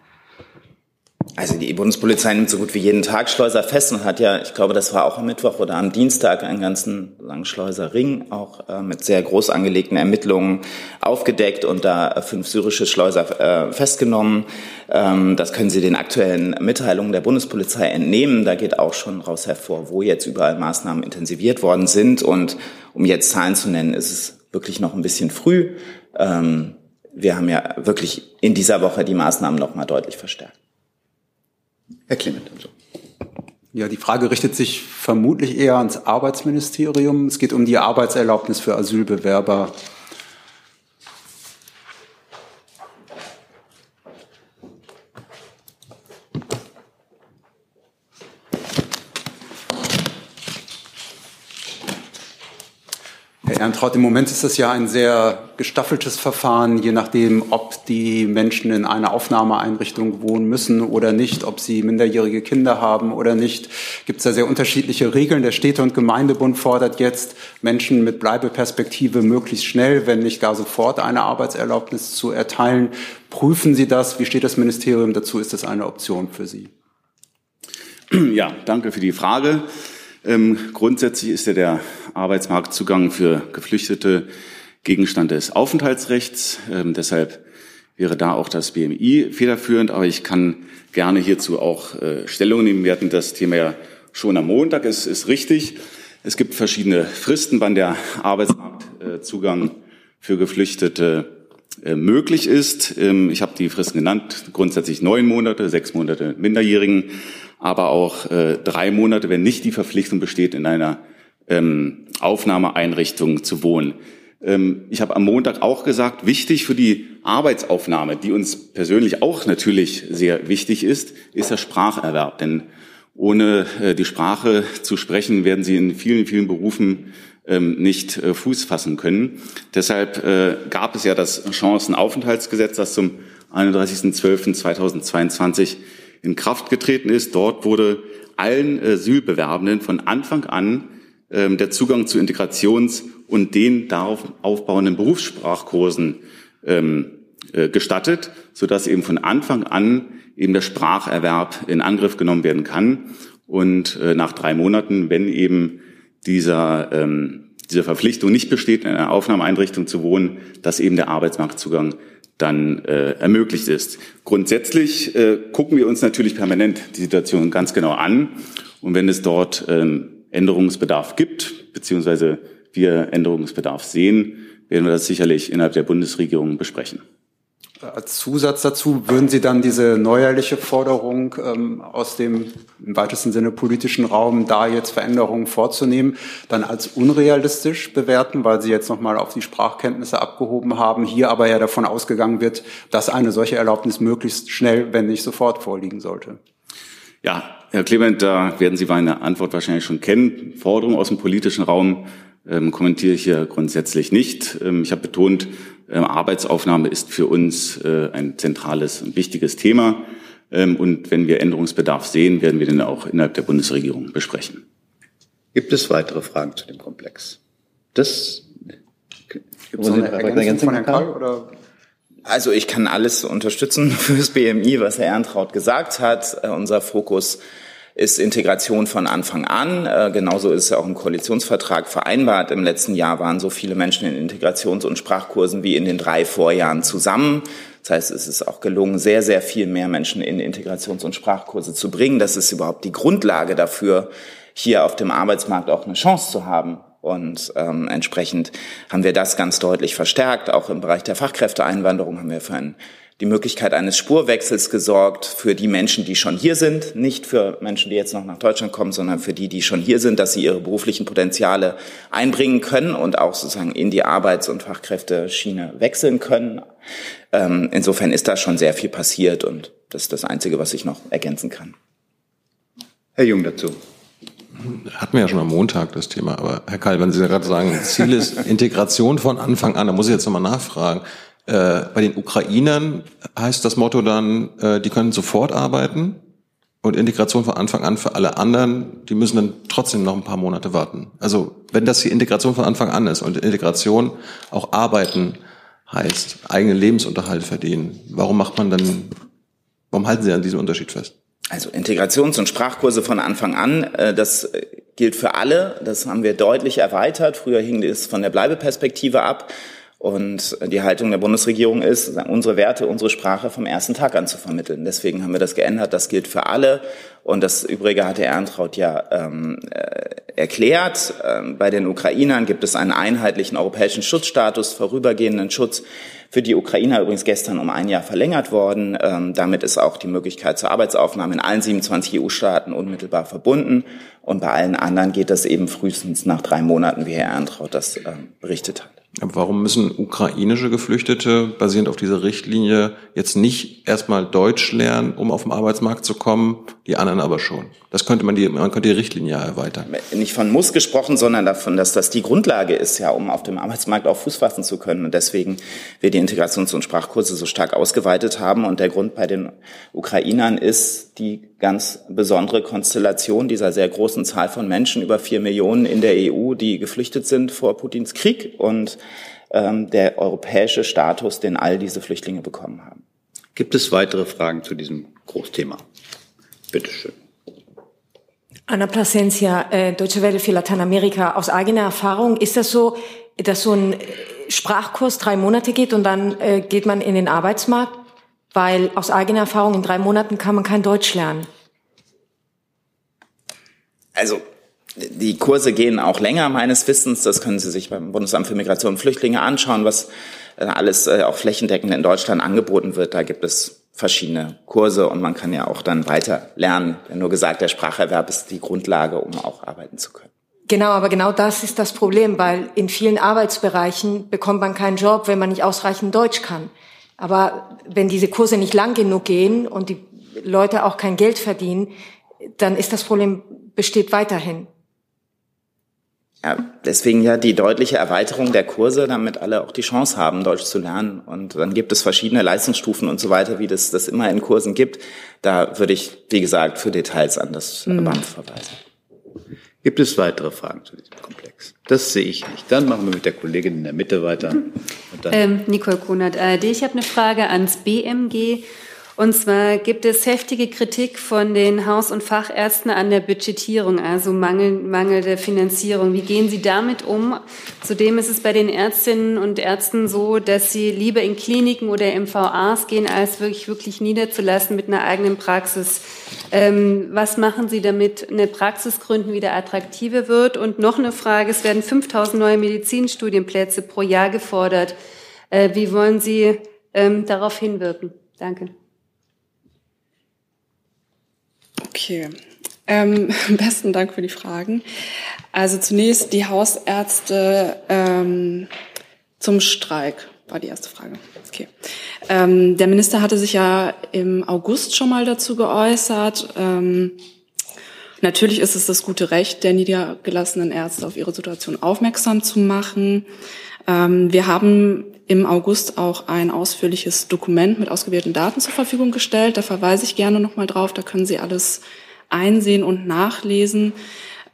Also die Bundespolizei nimmt so gut wie jeden Tag Schleuser fest und hat ja, ich glaube, das war auch am Mittwoch oder am Dienstag einen ganzen langen Schleuserring auch äh, mit sehr groß angelegten Ermittlungen aufgedeckt und da äh, fünf syrische Schleuser äh, festgenommen. Ähm, das können Sie den aktuellen Mitteilungen der Bundespolizei entnehmen. Da geht auch schon raus hervor, wo jetzt überall Maßnahmen intensiviert worden sind. Und um jetzt Zahlen zu nennen, ist es wirklich noch ein bisschen früh. Ähm, wir haben ja wirklich in dieser Woche die Maßnahmen noch mal deutlich verstärkt. Herr Clement. Also. Ja, die Frage richtet sich vermutlich eher ans Arbeitsministerium. Es geht um die Arbeitserlaubnis für Asylbewerber. Herr Erntraut, im Moment ist das ja ein sehr gestaffeltes Verfahren, je nachdem, ob die Menschen in einer Aufnahmeeinrichtung wohnen müssen oder nicht, ob sie minderjährige Kinder haben oder nicht. Gibt es da sehr unterschiedliche Regeln. Der Städte- und Gemeindebund fordert jetzt, Menschen mit Bleibeperspektive möglichst schnell, wenn nicht gar sofort, eine Arbeitserlaubnis zu erteilen. Prüfen Sie das? Wie steht das Ministerium dazu? Ist das eine Option für Sie? Ja, danke für die Frage. Ähm, grundsätzlich ist ja der Arbeitsmarktzugang für Geflüchtete Gegenstand des Aufenthaltsrechts. Ähm, deshalb wäre da auch das BMI federführend. Aber ich kann gerne hierzu auch äh, Stellung nehmen. Wir hatten das Thema ja schon am Montag. Es ist richtig. Es gibt verschiedene Fristen, wann der Arbeitsmarktzugang für Geflüchtete äh, möglich ist. Ähm, ich habe die Fristen genannt. Grundsätzlich neun Monate, sechs Monate Minderjährigen aber auch äh, drei Monate, wenn nicht die Verpflichtung besteht, in einer ähm, Aufnahmeeinrichtung zu wohnen. Ähm, ich habe am Montag auch gesagt, wichtig für die Arbeitsaufnahme, die uns persönlich auch natürlich sehr wichtig ist, ist der Spracherwerb. Denn ohne äh, die Sprache zu sprechen, werden Sie in vielen, vielen Berufen ähm, nicht äh, Fuß fassen können. Deshalb äh, gab es ja das Chancenaufenthaltsgesetz, das zum 31.12.2022 in Kraft getreten ist. Dort wurde allen Asylbewerbenden von Anfang an ähm, der Zugang zu Integrations- und den darauf aufbauenden Berufssprachkursen ähm, äh, gestattet, sodass eben von Anfang an eben der Spracherwerb in Angriff genommen werden kann. Und äh, nach drei Monaten, wenn eben dieser, ähm, diese Verpflichtung nicht besteht, in einer Aufnahmeeinrichtung zu wohnen, dass eben der Arbeitsmarktzugang dann äh, ermöglicht ist. Grundsätzlich äh, gucken wir uns natürlich permanent die Situation ganz genau an. Und wenn es dort ähm, Änderungsbedarf gibt, beziehungsweise wir Änderungsbedarf sehen, werden wir das sicherlich innerhalb der Bundesregierung besprechen. Als Zusatz dazu würden Sie dann diese neuerliche Forderung ähm, aus dem im weitesten Sinne politischen Raum, da jetzt Veränderungen vorzunehmen, dann als unrealistisch bewerten, weil Sie jetzt nochmal auf die Sprachkenntnisse abgehoben haben, hier aber ja davon ausgegangen wird, dass eine solche Erlaubnis möglichst schnell, wenn nicht sofort vorliegen sollte? Ja, Herr Clement, da werden Sie meine Antwort wahrscheinlich schon kennen. Forderungen aus dem politischen Raum ähm, kommentiere ich hier grundsätzlich nicht. Ähm, ich habe betont, Arbeitsaufnahme ist für uns äh, ein zentrales und wichtiges Thema. Ähm, und wenn wir Änderungsbedarf sehen, werden wir den auch innerhalb der Bundesregierung besprechen. Gibt es weitere Fragen zu dem Komplex? Das Gibt es eine Ergänzung von Herrn Karl, oder? Also ich kann alles unterstützen fürs BMI, was Herr Erntraut gesagt hat. Uh, unser Fokus ist Integration von Anfang an. Äh, genauso ist es auch im Koalitionsvertrag vereinbart. Im letzten Jahr waren so viele Menschen in Integrations- und Sprachkursen wie in den drei Vorjahren zusammen. Das heißt, es ist auch gelungen, sehr, sehr viel mehr Menschen in Integrations- und Sprachkurse zu bringen. Das ist überhaupt die Grundlage dafür, hier auf dem Arbeitsmarkt auch eine Chance zu haben. Und ähm, entsprechend haben wir das ganz deutlich verstärkt. Auch im Bereich der Fachkräfteeinwanderung haben wir für einen die Möglichkeit eines Spurwechsels gesorgt für die Menschen, die schon hier sind, nicht für Menschen, die jetzt noch nach Deutschland kommen, sondern für die, die schon hier sind, dass sie ihre beruflichen Potenziale einbringen können und auch sozusagen in die Arbeits- und Fachkräfteschiene wechseln können. Ähm, insofern ist da schon sehr viel passiert und das ist das Einzige, was ich noch ergänzen kann. Herr Jung dazu. Hatten wir ja schon am Montag das Thema, aber Herr Kall, wenn Sie gerade sagen, Ziel ist Integration von Anfang an, da muss ich jetzt nochmal nachfragen. Äh, bei den Ukrainern heißt das Motto dann, äh, die können sofort arbeiten und Integration von Anfang an für alle anderen, die müssen dann trotzdem noch ein paar Monate warten. Also wenn das die Integration von Anfang an ist und Integration auch arbeiten heißt, eigenen Lebensunterhalt verdienen, warum macht man dann, warum halten Sie an diesem Unterschied fest? Also Integrations- und Sprachkurse von Anfang an, äh, das gilt für alle. Das haben wir deutlich erweitert. Früher hing es von der Bleibeperspektive ab. Und die Haltung der Bundesregierung ist, unsere Werte, unsere Sprache vom ersten Tag an zu vermitteln. Deswegen haben wir das geändert. Das gilt für alle. Und das Übrige hat Herr Erntraut ja ähm, äh, erklärt. Ähm, bei den Ukrainern gibt es einen einheitlichen europäischen Schutzstatus, vorübergehenden Schutz für die Ukrainer übrigens gestern um ein Jahr verlängert worden. Ähm, damit ist auch die Möglichkeit zur Arbeitsaufnahme in allen 27 EU-Staaten unmittelbar verbunden. Und bei allen anderen geht das eben frühestens nach drei Monaten, wie Herr Erntraut das ähm, berichtet hat. Aber warum müssen ukrainische Geflüchtete basierend auf dieser Richtlinie jetzt nicht erstmal Deutsch lernen, um auf den Arbeitsmarkt zu kommen, die anderen aber schon? Das könnte man die, man könnte die Richtlinie erweitern. Nicht von muss gesprochen, sondern davon, dass das die Grundlage ist, ja, um auf dem Arbeitsmarkt auch Fuß fassen zu können. Und deswegen wir die Integrations- und Sprachkurse so stark ausgeweitet haben. Und der Grund bei den Ukrainern ist die ganz besondere Konstellation dieser sehr großen Zahl von Menschen, über vier Millionen in der EU, die geflüchtet sind vor Putins Krieg und ähm, der europäische Status, den all diese Flüchtlinge bekommen haben. Gibt es weitere Fragen zu diesem Großthema? Bitte schön. Anna Plasencia, äh, Deutsche Welle für Lateinamerika. Aus eigener Erfahrung ist das so, dass so ein Sprachkurs drei Monate geht und dann äh, geht man in den Arbeitsmarkt? Weil aus eigener Erfahrung in drei Monaten kann man kein Deutsch lernen. Also die Kurse gehen auch länger meines Wissens. Das können Sie sich beim Bundesamt für Migration und Flüchtlinge anschauen, was äh, alles äh, auch flächendeckend in Deutschland angeboten wird. Da gibt es verschiedene Kurse und man kann ja auch dann weiter lernen. Nur gesagt, der Spracherwerb ist die Grundlage, um auch arbeiten zu können. Genau, aber genau das ist das Problem, weil in vielen Arbeitsbereichen bekommt man keinen Job, wenn man nicht ausreichend Deutsch kann. Aber wenn diese Kurse nicht lang genug gehen und die Leute auch kein Geld verdienen, dann ist das Problem besteht weiterhin. Ja, deswegen ja die deutliche Erweiterung der Kurse, damit alle auch die Chance haben, Deutsch zu lernen. Und dann gibt es verschiedene Leistungsstufen und so weiter, wie das, das immer in Kursen gibt. Da würde ich, wie gesagt, für Details an das mhm. BAMF verweisen. Gibt es weitere Fragen zu diesem Komplex? Das sehe ich nicht. Dann machen wir mit der Kollegin in der Mitte weiter. Ähm, Nicole Kunert, ARD. Ich habe eine Frage ans BMG. Und zwar gibt es heftige Kritik von den Haus- und Fachärzten an der Budgetierung, also Mangel, mangelnde Finanzierung. Wie gehen Sie damit um? Zudem ist es bei den Ärztinnen und Ärzten so, dass sie lieber in Kliniken oder MVAs gehen, als wirklich, wirklich niederzulassen mit einer eigenen Praxis. Ähm, was machen Sie, damit eine Praxisgründen wieder attraktiver wird? Und noch eine Frage. Es werden 5000 neue Medizinstudienplätze pro Jahr gefordert. Äh, wie wollen Sie ähm, darauf hinwirken? Danke. Okay. Ähm, besten Dank für die Fragen. Also zunächst die Hausärzte ähm, zum Streik war die erste Frage. Okay. Ähm, der Minister hatte sich ja im August schon mal dazu geäußert. Ähm, natürlich ist es das gute Recht der niedergelassenen Ärzte, auf ihre Situation aufmerksam zu machen. Ähm, wir haben im August auch ein ausführliches Dokument mit ausgewählten Daten zur Verfügung gestellt. Da verweise ich gerne nochmal drauf. Da können Sie alles einsehen und nachlesen.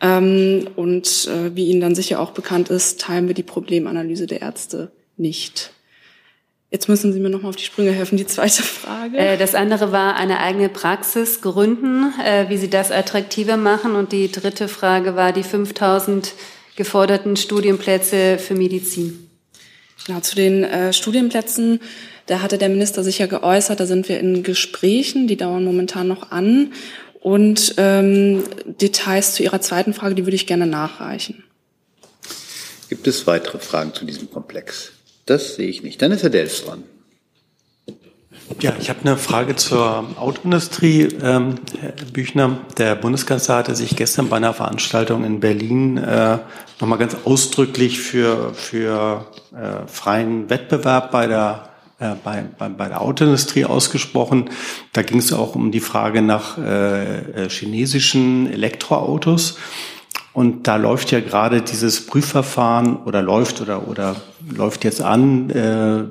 Ähm, und äh, wie Ihnen dann sicher auch bekannt ist, teilen wir die Problemanalyse der Ärzte nicht. Jetzt müssen Sie mir noch mal auf die Sprünge helfen. Die zweite Frage. Äh, das andere war eine eigene Praxis gründen, äh, wie Sie das attraktiver machen. Und die dritte Frage war die 5000 geforderten Studienplätze für Medizin. Genau, zu den äh, Studienplätzen, da hatte der Minister sich ja geäußert, da sind wir in Gesprächen, die dauern momentan noch an. Und ähm, Details zu Ihrer zweiten Frage, die würde ich gerne nachreichen. Gibt es weitere Fragen zu diesem Komplex? Das sehe ich nicht. Dann ist Herr Delfs dran. Ja, ich habe eine Frage zur Autoindustrie. Ähm, Herr Büchner, der Bundeskanzler hatte sich gestern bei einer Veranstaltung in Berlin äh, nochmal ganz ausdrücklich für, für äh, freien Wettbewerb bei der, äh, bei, bei, bei der Autoindustrie ausgesprochen. Da ging es auch um die Frage nach äh, äh, chinesischen Elektroautos. Und da läuft ja gerade dieses Prüfverfahren oder läuft oder, oder läuft jetzt an, äh,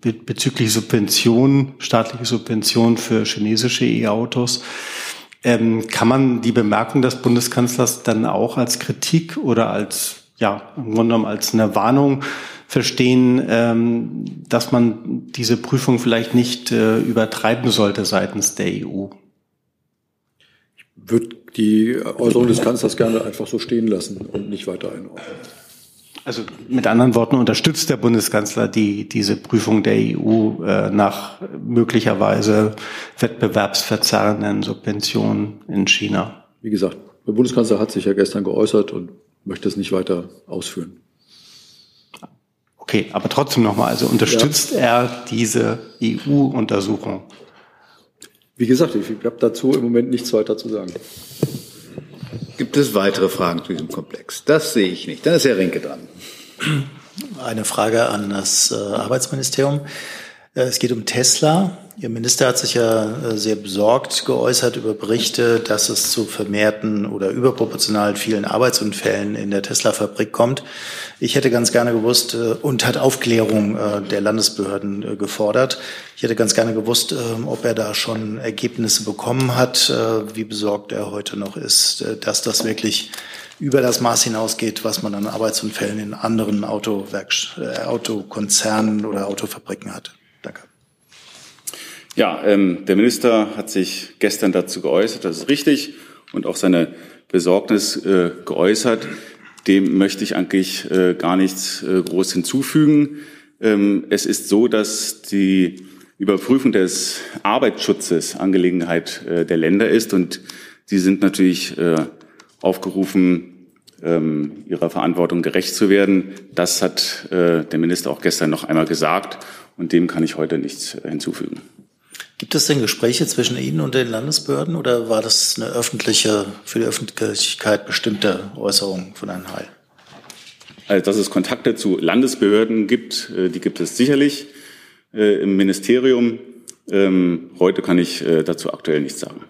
bezüglich Subventionen, staatliche Subventionen für chinesische E-Autos. Ähm, kann man die Bemerkung des Bundeskanzlers dann auch als Kritik oder als, ja, im Grunde genommen als eine Warnung verstehen, ähm, dass man diese Prüfung vielleicht nicht äh, übertreiben sollte seitens der EU? Ich würde die Äußerung des Kanzlers gerne einfach so stehen lassen und nicht weiter einordnen. Also mit anderen Worten unterstützt der Bundeskanzler die, diese Prüfung der EU äh, nach möglicherweise wettbewerbsverzerrenden Subventionen in China. Wie gesagt, der Bundeskanzler hat sich ja gestern geäußert und möchte es nicht weiter ausführen. Okay, aber trotzdem nochmal, also unterstützt ja. er diese EU-Untersuchung? Wie gesagt, ich habe dazu im Moment nichts weiter zu sagen. Gibt es weitere Fragen zu diesem Komplex? Das sehe ich nicht. Dann ist Herr Rinke dran. Eine Frage an das äh, Arbeitsministerium. Äh, es geht um Tesla. Ihr Minister hat sich ja äh, sehr besorgt geäußert über Berichte, dass es zu vermehrten oder überproportional vielen Arbeitsunfällen in der Tesla-Fabrik kommt. Ich hätte ganz gerne gewusst und hat Aufklärung der Landesbehörden gefordert. Ich hätte ganz gerne gewusst, ähm, ob er da schon Ergebnisse bekommen hat, wie besorgt er heute noch ist, dass das wirklich über das Maß hinausgeht, was man an Arbeitsunfällen in anderen Autowerk äh, Autokonzernen oder Autofabriken hat. Ja, ähm, der Minister hat sich gestern dazu geäußert, das ist richtig, und auch seine Besorgnis äh, geäußert. Dem möchte ich eigentlich äh, gar nichts äh, groß hinzufügen. Ähm, es ist so, dass die Überprüfung des Arbeitsschutzes Angelegenheit äh, der Länder ist und sie sind natürlich äh, aufgerufen, ähm, ihrer Verantwortung gerecht zu werden. Das hat äh, der Minister auch gestern noch einmal gesagt und dem kann ich heute nichts äh, hinzufügen. Gibt es denn Gespräche zwischen Ihnen und den Landesbehörden oder war das eine öffentliche, für die Öffentlichkeit bestimmte Äußerung von Herrn Heil? Also, dass es Kontakte zu Landesbehörden gibt, äh, die gibt es sicherlich äh, im Ministerium. Ähm, heute kann ich äh, dazu aktuell nichts sagen.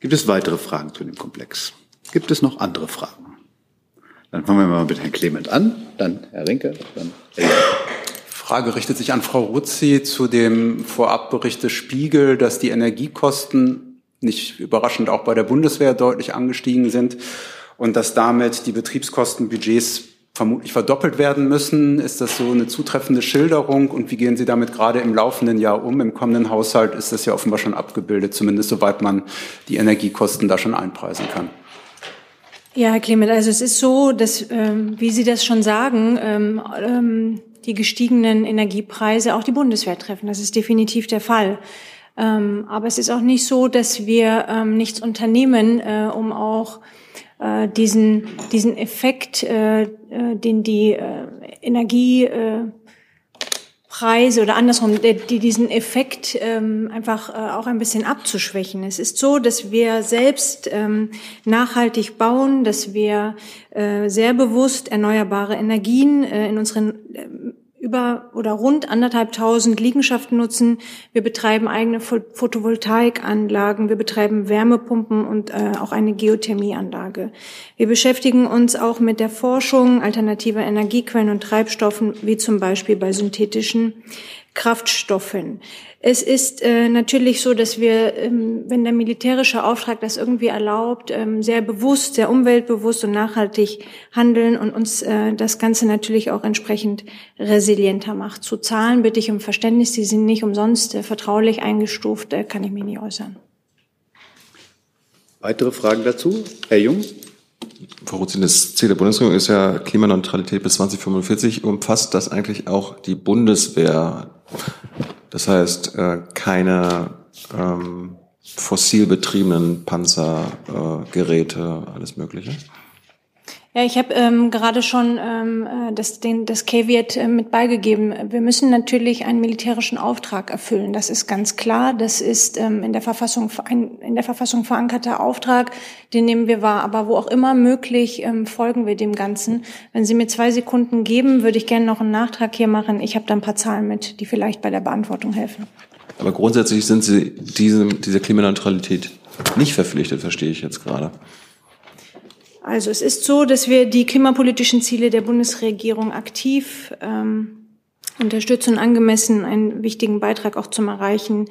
Gibt es weitere Fragen zu dem Komplex? Gibt es noch andere Fragen? Dann fangen wir mal mit Herrn Clement an, dann Herr Rinke, dann Herr Rinke. Frage richtet sich an Frau Ruzzi zu dem Vorabbericht des Spiegel, dass die Energiekosten nicht überraschend auch bei der Bundeswehr deutlich angestiegen sind und dass damit die Betriebskostenbudgets vermutlich verdoppelt werden müssen. Ist das so eine zutreffende Schilderung und wie gehen Sie damit gerade im laufenden Jahr um? Im kommenden Haushalt ist das ja offenbar schon abgebildet, zumindest soweit man die Energiekosten da schon einpreisen kann. Ja, Herr Clement, also es ist so, dass, ähm, wie Sie das schon sagen, ähm, ähm, die gestiegenen Energiepreise auch die Bundeswehr treffen. Das ist definitiv der Fall. Ähm, aber es ist auch nicht so, dass wir ähm, nichts unternehmen, äh, um auch äh, diesen, diesen Effekt, äh, den die Energiepreise oder andersrum, die, die diesen Effekt ähm, einfach auch ein bisschen abzuschwächen. Es ist so, dass wir selbst nachhaltig bauen, dass wir sehr bewusst erneuerbare Energien in unseren über oder rund anderthalbtausend Liegenschaften nutzen. Wir betreiben eigene Photovoltaikanlagen, wir betreiben Wärmepumpen und äh, auch eine Geothermieanlage. Wir beschäftigen uns auch mit der Forschung alternativer Energiequellen und Treibstoffen, wie zum Beispiel bei synthetischen Kraftstoffen. Es ist äh, natürlich so, dass wir, ähm, wenn der militärische Auftrag das irgendwie erlaubt, ähm, sehr bewusst, sehr umweltbewusst und nachhaltig handeln und uns äh, das Ganze natürlich auch entsprechend resilienter macht. Zu Zahlen bitte ich um Verständnis, die sind nicht umsonst äh, vertraulich eingestuft, äh, kann ich mich nicht äußern. Weitere Fragen dazu? Herr Jung? Frau Ruzin, das Ziel der Bundesregierung ist ja Klimaneutralität bis 2045. Umfasst das eigentlich auch die Bundeswehr? Das heißt, äh, keine ähm, fossil betriebenen Panzergeräte, äh, alles Mögliche? Ja, ich habe ähm, gerade schon ähm, äh, das, den, das Caveat äh, mit beigegeben. Wir müssen natürlich einen militärischen Auftrag erfüllen. Das ist ganz klar. Das ist ähm, in, der Verfassung, ein in der Verfassung verankerter Auftrag. Den nehmen wir wahr. Aber wo auch immer möglich, ähm, folgen wir dem Ganzen. Wenn Sie mir zwei Sekunden geben, würde ich gerne noch einen Nachtrag hier machen. Ich habe da ein paar Zahlen mit, die vielleicht bei der Beantwortung helfen. Aber grundsätzlich sind Sie diesem, dieser Klimaneutralität nicht verpflichtet, verstehe ich jetzt gerade. Also es ist so, dass wir die klimapolitischen Ziele der Bundesregierung aktiv ähm, unterstützen angemessen einen wichtigen Beitrag auch zum Erreichen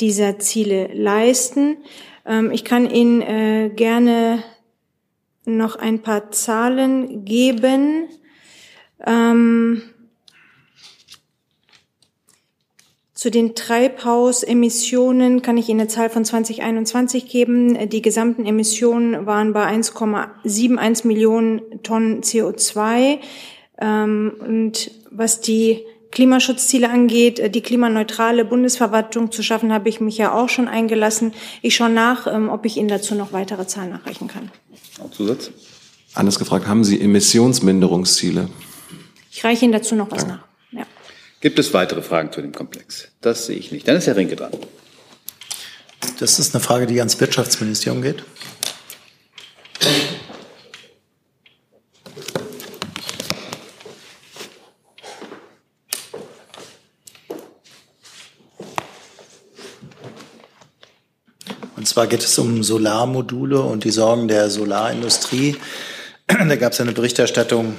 dieser Ziele leisten. Ähm, ich kann Ihnen äh, gerne noch ein paar Zahlen geben. Ähm, Zu den Treibhausemissionen kann ich Ihnen eine Zahl von 2021 geben. Die gesamten Emissionen waren bei 1,71 Millionen Tonnen CO2. Ähm, und was die Klimaschutzziele angeht, äh, die klimaneutrale Bundesverwaltung zu schaffen, habe ich mich ja auch schon eingelassen. Ich schaue nach, ähm, ob ich Ihnen dazu noch weitere Zahlen nachreichen kann. Zusatz? Anders gefragt, haben Sie Emissionsminderungsziele? Ich reiche Ihnen dazu noch was Danke. nach. Gibt es weitere Fragen zu dem Komplex? Das sehe ich nicht. Dann ist Herr Rinke dran. Das ist eine Frage, die ans Wirtschaftsministerium geht. Und zwar geht es um Solarmodule und die Sorgen der Solarindustrie. Da gab es eine Berichterstattung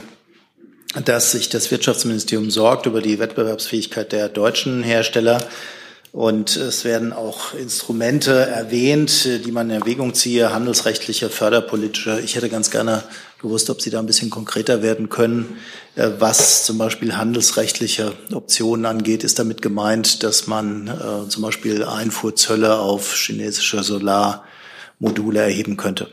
dass sich das Wirtschaftsministerium sorgt über die Wettbewerbsfähigkeit der deutschen Hersteller. Und es werden auch Instrumente erwähnt, die man in Erwägung ziehe, handelsrechtliche, förderpolitische. Ich hätte ganz gerne gewusst, ob Sie da ein bisschen konkreter werden können, äh, was zum Beispiel handelsrechtliche Optionen angeht. Ist damit gemeint, dass man äh, zum Beispiel Einfuhrzölle auf chinesische Solarmodule erheben könnte?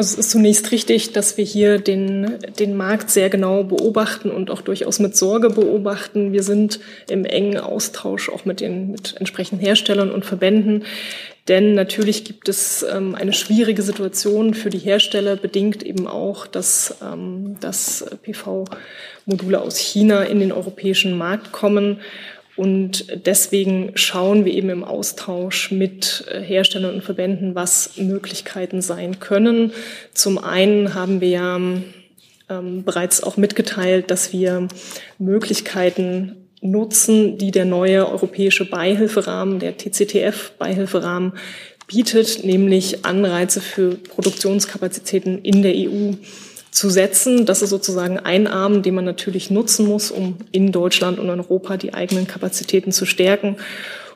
Also es ist zunächst richtig, dass wir hier den, den Markt sehr genau beobachten und auch durchaus mit Sorge beobachten. Wir sind im engen Austausch auch mit den mit entsprechenden Herstellern und Verbänden. Denn natürlich gibt es ähm, eine schwierige Situation für die Hersteller, bedingt eben auch, dass, ähm, dass PV-Module aus China in den europäischen Markt kommen. Und deswegen schauen wir eben im Austausch mit äh, Herstellern und Verbänden, was Möglichkeiten sein können. Zum einen haben wir ja ähm, bereits auch mitgeteilt, dass wir Möglichkeiten nutzen, die der neue europäische Beihilferahmen, der TCTF-Beihilferahmen bietet, nämlich Anreize für Produktionskapazitäten in der EU zu setzen. Das ist sozusagen ein Arm, den man natürlich nutzen muss, um in Deutschland und Europa die eigenen Kapazitäten zu stärken.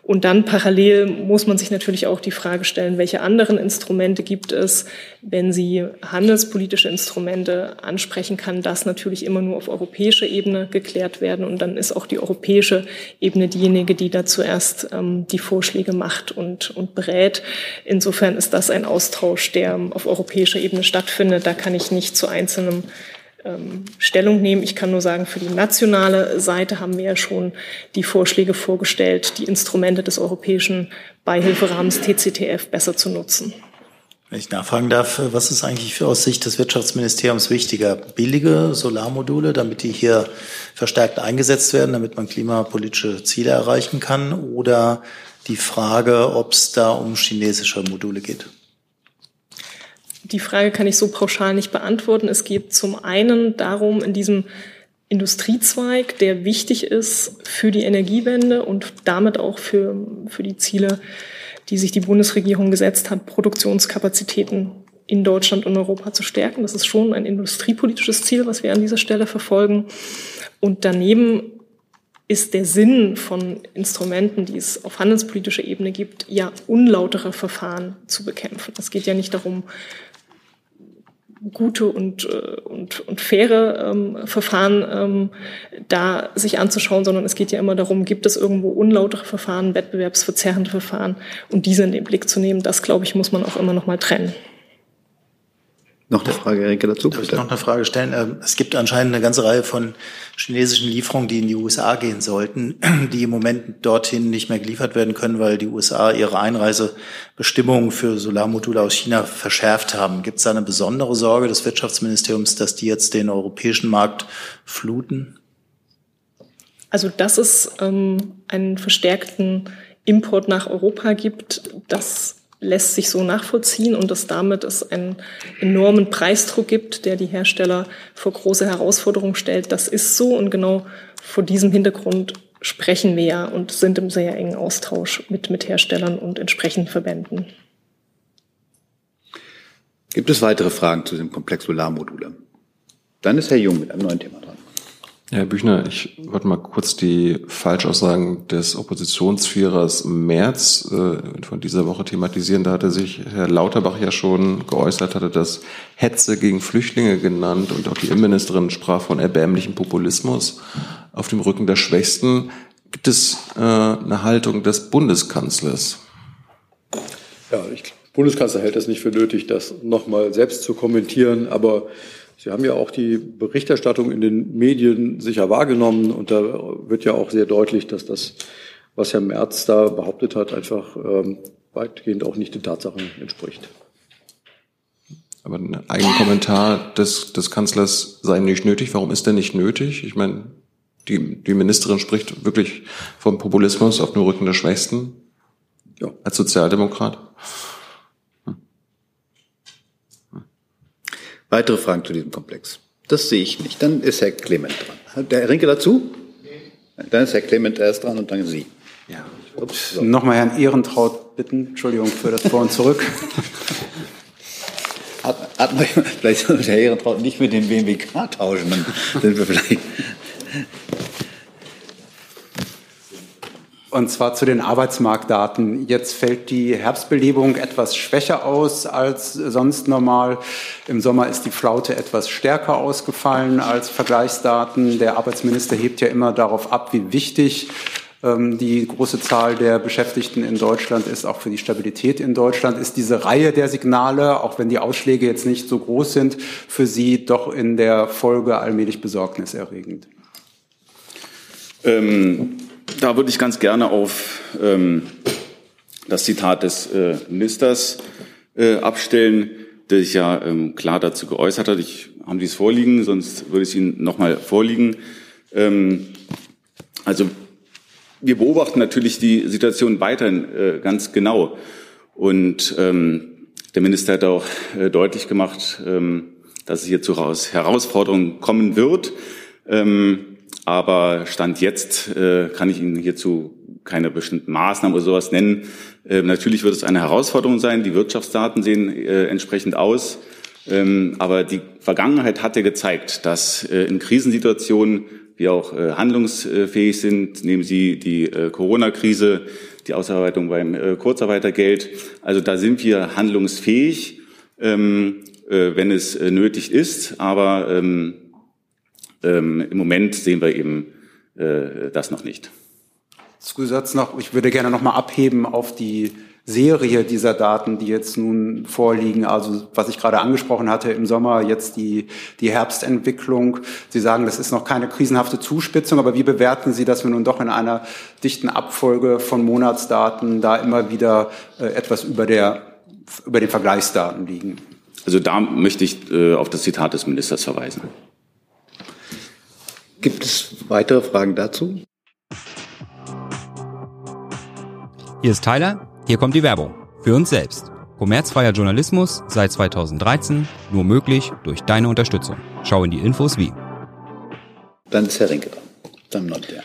Und dann parallel muss man sich natürlich auch die Frage stellen, welche anderen Instrumente gibt es, wenn Sie handelspolitische Instrumente ansprechen, kann das natürlich immer nur auf europäischer Ebene geklärt werden. Und dann ist auch die europäische Ebene diejenige, die da zuerst ähm, die Vorschläge macht und, und berät. Insofern ist das ein Austausch, der auf europäischer Ebene stattfindet. Da kann ich nicht zu einzelnen ähm, Stellung nehmen. Ich kann nur sagen, für die nationale Seite haben wir ja schon die Vorschläge vorgestellt, die Instrumente des europäischen Beihilferahmens TCTF besser zu nutzen. Wenn ich nachfragen darf, was ist eigentlich für aus Sicht des Wirtschaftsministeriums wichtiger? Billige Solarmodule, damit die hier verstärkt eingesetzt werden, damit man klimapolitische Ziele erreichen kann? Oder die Frage, ob es da um chinesische Module geht? Die Frage kann ich so pauschal nicht beantworten. Es geht zum einen darum, in diesem Industriezweig, der wichtig ist für die Energiewende und damit auch für, für die Ziele, die sich die Bundesregierung gesetzt hat, Produktionskapazitäten in Deutschland und Europa zu stärken. Das ist schon ein industriepolitisches Ziel, was wir an dieser Stelle verfolgen. Und daneben ist der Sinn von Instrumenten, die es auf handelspolitischer Ebene gibt, ja unlautere Verfahren zu bekämpfen. Es geht ja nicht darum, gute und, äh, und, und faire ähm, Verfahren ähm, da sich anzuschauen, sondern es geht ja immer darum, gibt es irgendwo unlautere Verfahren, wettbewerbsverzerrende Verfahren und diese in den Blick zu nehmen, das, glaube ich, muss man auch immer noch mal trennen. Noch eine Frage, Enrique, dazu? Darf ich noch eine Frage stellen? Ähm, es gibt anscheinend eine ganze Reihe von chinesischen Lieferungen, die in die USA gehen sollten, die im Moment dorthin nicht mehr geliefert werden können, weil die USA ihre Einreisebestimmungen für Solarmodule aus China verschärft haben. Gibt es da eine besondere Sorge des Wirtschaftsministeriums, dass die jetzt den europäischen Markt fluten? Also, dass es ähm, einen verstärkten Import nach Europa gibt, das lässt sich so nachvollziehen und dass damit es einen enormen Preisdruck gibt, der die Hersteller vor große Herausforderungen stellt. Das ist so und genau vor diesem Hintergrund sprechen wir ja und sind im sehr engen Austausch mit, mit Herstellern und entsprechenden Verbänden. Gibt es weitere Fragen zu dem Komplex Solarmodule? Dann ist Herr Jung mit einem neuen Thema dran. Herr Büchner, ich wollte mal kurz die Falschaussagen des Oppositionsführers Merz äh, von dieser Woche thematisieren. Da hatte sich Herr Lauterbach ja schon geäußert, hatte das Hetze gegen Flüchtlinge genannt und auch die Innenministerin sprach von erbärmlichem Populismus auf dem Rücken der Schwächsten. Gibt es äh, eine Haltung des Bundeskanzlers? Ja, ich, Bundeskanzler hält es nicht für nötig, das nochmal selbst zu kommentieren, aber Sie haben ja auch die Berichterstattung in den Medien sicher wahrgenommen und da wird ja auch sehr deutlich, dass das, was Herr Merz da behauptet hat, einfach ähm, weitgehend auch nicht den Tatsachen entspricht. Aber ein eigener Kommentar des, des Kanzlers sei nicht nötig. Warum ist der nicht nötig? Ich meine, die, die Ministerin spricht wirklich vom Populismus auf dem Rücken der Schwächsten. Ja. Als Sozialdemokrat. Weitere Fragen zu diesem Komplex? Das sehe ich nicht. Dann ist Herr Clement dran. Der Herr Rinke dazu? Dann ist Herr Clement erst dran und dann Sie. Ja. Ups, so. Nochmal Herrn Ehrentraut bitten. Entschuldigung für das Vor und Zurück. hat, hat man, vielleicht soll der Ehrentraut nicht mit dem BMWK tauschen, dann sind wir vielleicht Und zwar zu den Arbeitsmarktdaten. Jetzt fällt die Herbstbelebung etwas schwächer aus als sonst normal. Im Sommer ist die Flaute etwas stärker ausgefallen als Vergleichsdaten. Der Arbeitsminister hebt ja immer darauf ab, wie wichtig ähm, die große Zahl der Beschäftigten in Deutschland ist, auch für die Stabilität in Deutschland. Ist diese Reihe der Signale, auch wenn die Ausschläge jetzt nicht so groß sind, für Sie doch in der Folge allmählich besorgniserregend? Ähm da würde ich ganz gerne auf ähm, das Zitat des äh, Ministers äh, abstellen, der sich ja ähm, klar dazu geäußert hat. Ich haben Sie es vorliegen, sonst würde ich es Ihnen nochmal vorliegen. Ähm, also wir beobachten natürlich die Situation weiterhin äh, ganz genau. Und ähm, der Minister hat auch äh, deutlich gemacht, ähm, dass es hier zu Herausforderungen kommen wird. Ähm, aber Stand jetzt äh, kann ich Ihnen hierzu keine bestimmten Maßnahmen oder sowas nennen. Äh, natürlich wird es eine Herausforderung sein. Die Wirtschaftsdaten sehen äh, entsprechend aus. Ähm, aber die Vergangenheit hat ja gezeigt, dass äh, in Krisensituationen wir auch äh, handlungsfähig sind. Nehmen Sie die äh, Corona-Krise, die Ausarbeitung beim äh, Kurzarbeitergeld. Also da sind wir handlungsfähig, ähm, äh, wenn es äh, nötig ist. Aber ähm, ähm, Im Moment sehen wir eben äh, das noch nicht. Zusatz noch, ich würde gerne noch mal abheben auf die Serie dieser Daten, die jetzt nun vorliegen. Also was ich gerade angesprochen hatte im Sommer, jetzt die, die Herbstentwicklung. Sie sagen, das ist noch keine krisenhafte Zuspitzung, aber wie bewerten Sie, dass wir nun doch in einer dichten Abfolge von Monatsdaten da immer wieder äh, etwas über, der, über den Vergleichsdaten liegen? Also da möchte ich äh, auf das Zitat des Ministers verweisen. Gibt es weitere Fragen dazu? Hier ist Tyler, hier kommt die Werbung. Für uns selbst. Kommerzfreier Journalismus seit 2013, nur möglich durch deine Unterstützung. Schau in die Infos wie. Dann ist Herr Rinke dran. Dann noch der.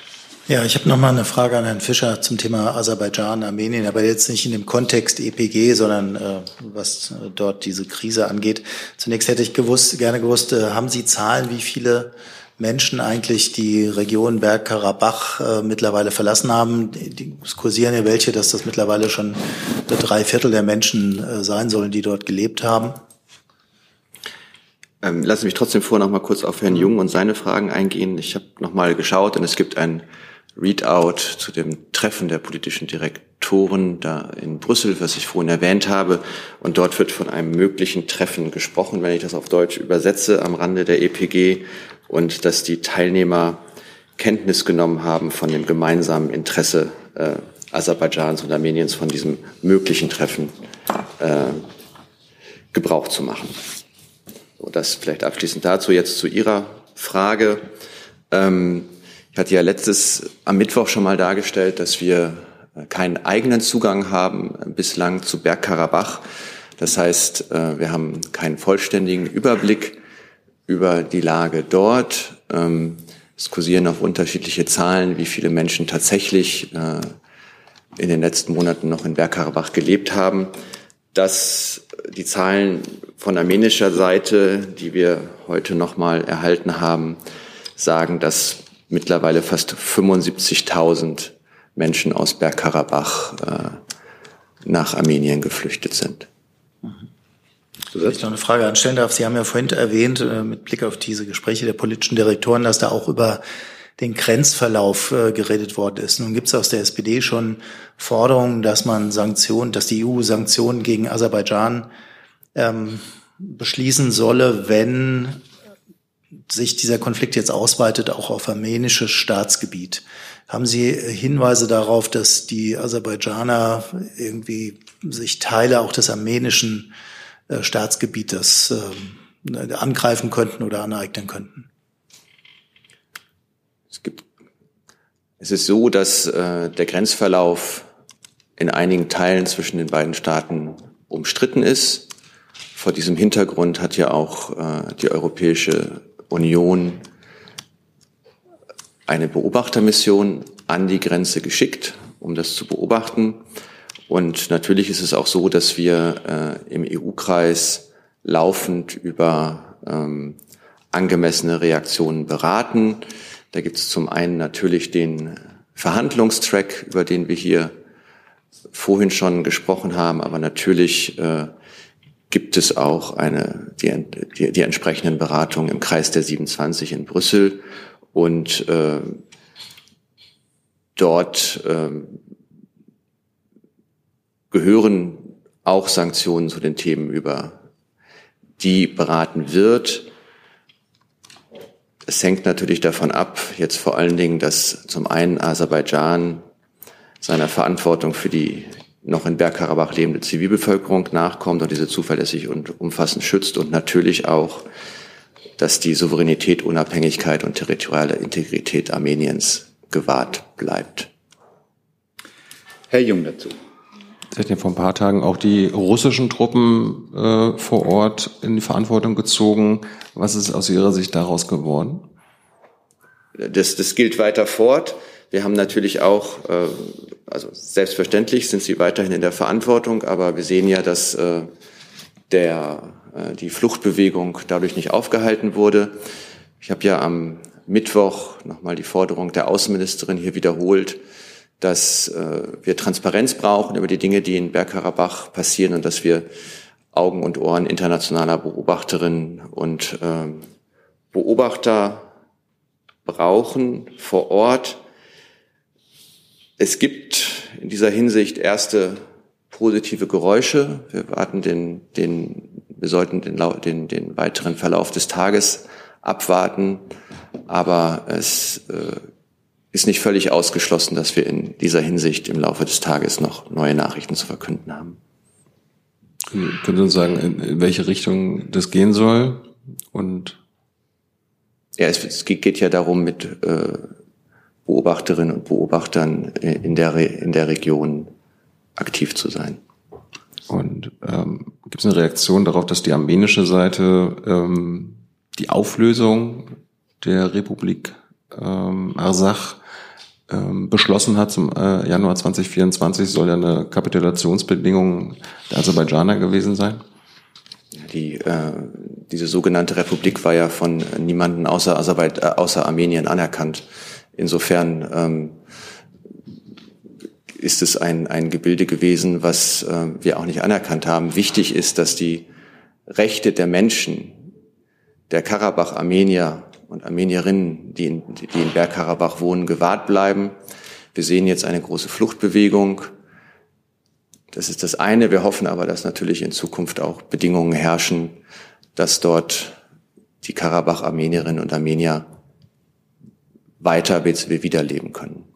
Ja, ich habe noch mal eine Frage an Herrn Fischer zum Thema Aserbaidschan, Armenien, aber jetzt nicht in dem Kontext EPG, sondern äh, was äh, dort diese Krise angeht. Zunächst hätte ich gewusst, gerne gewusst, äh, haben Sie Zahlen, wie viele Menschen eigentlich die Region Bergkarabach äh, mittlerweile verlassen haben. Die, die kursieren ja welche, dass das mittlerweile schon drei Viertel der Menschen äh, sein sollen, die dort gelebt haben. Ähm, lassen Sie mich trotzdem vor noch mal kurz auf Herrn Jung und seine Fragen eingehen. Ich habe noch mal geschaut und es gibt ein Readout zu dem Treffen der politischen Direktoren da in Brüssel, was ich vorhin erwähnt habe. Und dort wird von einem möglichen Treffen gesprochen, wenn ich das auf Deutsch übersetze, am Rande der EPG und dass die Teilnehmer Kenntnis genommen haben von dem gemeinsamen Interesse äh, Aserbaidschans und Armeniens von diesem möglichen Treffen äh, Gebrauch zu machen. So, das vielleicht abschließend dazu. Jetzt zu Ihrer Frage. Ähm, ich hatte ja letztes am Mittwoch schon mal dargestellt, dass wir keinen eigenen Zugang haben bislang zu Bergkarabach. Das heißt, äh, wir haben keinen vollständigen Überblick über die Lage dort. Ähm, es kursieren auch unterschiedliche Zahlen, wie viele Menschen tatsächlich äh, in den letzten Monaten noch in Bergkarabach gelebt haben. Dass die Zahlen von armenischer Seite, die wir heute nochmal erhalten haben, sagen, dass mittlerweile fast 75.000 Menschen aus Bergkarabach äh, nach Armenien geflüchtet sind. Wenn ich noch eine Frage anstellen darf. Sie haben ja vorhin erwähnt, äh, mit Blick auf diese Gespräche der politischen Direktoren, dass da auch über den Grenzverlauf äh, geredet worden ist. Nun gibt es aus der SPD schon Forderungen, dass man Sanktionen, dass die EU Sanktionen gegen Aserbaidschan ähm, beschließen solle, wenn sich dieser Konflikt jetzt ausweitet, auch auf armenisches Staatsgebiet. Haben Sie Hinweise darauf, dass die Aserbaidschaner irgendwie sich Teile auch des armenischen äh, Staatsgebietes äh, angreifen könnten oder aneignen könnten? Es gibt, es ist so, dass äh, der Grenzverlauf in einigen Teilen zwischen den beiden Staaten umstritten ist. Vor diesem Hintergrund hat ja auch äh, die Europäische Union eine Beobachtermission an die Grenze geschickt, um das zu beobachten. Und natürlich ist es auch so, dass wir äh, im EU-Kreis laufend über ähm, angemessene Reaktionen beraten. Da gibt es zum einen natürlich den Verhandlungstrack, über den wir hier vorhin schon gesprochen haben, aber natürlich äh, gibt es auch eine, die, die, die entsprechenden Beratungen im Kreis der 27 in Brüssel und äh, dort äh, gehören auch Sanktionen zu den Themen, über die beraten wird. Es hängt natürlich davon ab, jetzt vor allen Dingen, dass zum einen Aserbaidschan seiner Verantwortung für die noch in Bergkarabach lebende Zivilbevölkerung nachkommt und diese zuverlässig und umfassend schützt und natürlich auch, dass die Souveränität, Unabhängigkeit und territoriale Integrität Armeniens gewahrt bleibt. Herr Jung dazu. Ja vor ein paar Tagen auch die russischen Truppen äh, vor Ort in die Verantwortung gezogen. Was ist aus Ihrer Sicht daraus geworden? Das, das gilt weiter fort. Wir haben natürlich auch, äh, also selbstverständlich sind sie weiterhin in der Verantwortung, aber wir sehen ja, dass äh, der, äh, die Fluchtbewegung dadurch nicht aufgehalten wurde. Ich habe ja am Mittwoch nochmal die Forderung der Außenministerin hier wiederholt, dass äh, wir Transparenz brauchen über die Dinge, die in Bergkarabach passieren und dass wir Augen und Ohren internationaler Beobachterinnen und äh, Beobachter brauchen vor Ort, es gibt in dieser Hinsicht erste positive Geräusche. Wir warten den, den, wir sollten den, den, den weiteren Verlauf des Tages abwarten. Aber es äh, ist nicht völlig ausgeschlossen, dass wir in dieser Hinsicht im Laufe des Tages noch neue Nachrichten zu verkünden haben. Können Sie uns sagen, in welche Richtung das gehen soll? Und ja, es, es geht ja darum, mit äh, Beobachterinnen und Beobachtern in der, in der Region aktiv zu sein. Und ähm, gibt es eine Reaktion darauf, dass die armenische Seite ähm, die Auflösung der Republik ähm, Arsach ähm, beschlossen hat zum äh, Januar 2024, soll ja eine Kapitulationsbedingung der Aserbaidschaner gewesen sein? Die, äh, diese sogenannte Republik war ja von niemanden außer, Aserbaid, äh, außer Armenien anerkannt. Insofern ähm, ist es ein, ein Gebilde gewesen, was äh, wir auch nicht anerkannt haben. Wichtig ist, dass die Rechte der Menschen, der Karabach-Armenier und Armenierinnen, die in, die in Bergkarabach wohnen, gewahrt bleiben. Wir sehen jetzt eine große Fluchtbewegung. Das ist das eine. Wir hoffen aber, dass natürlich in Zukunft auch Bedingungen herrschen, dass dort die Karabach-Armenierinnen und Armenier weiter wiederleben können.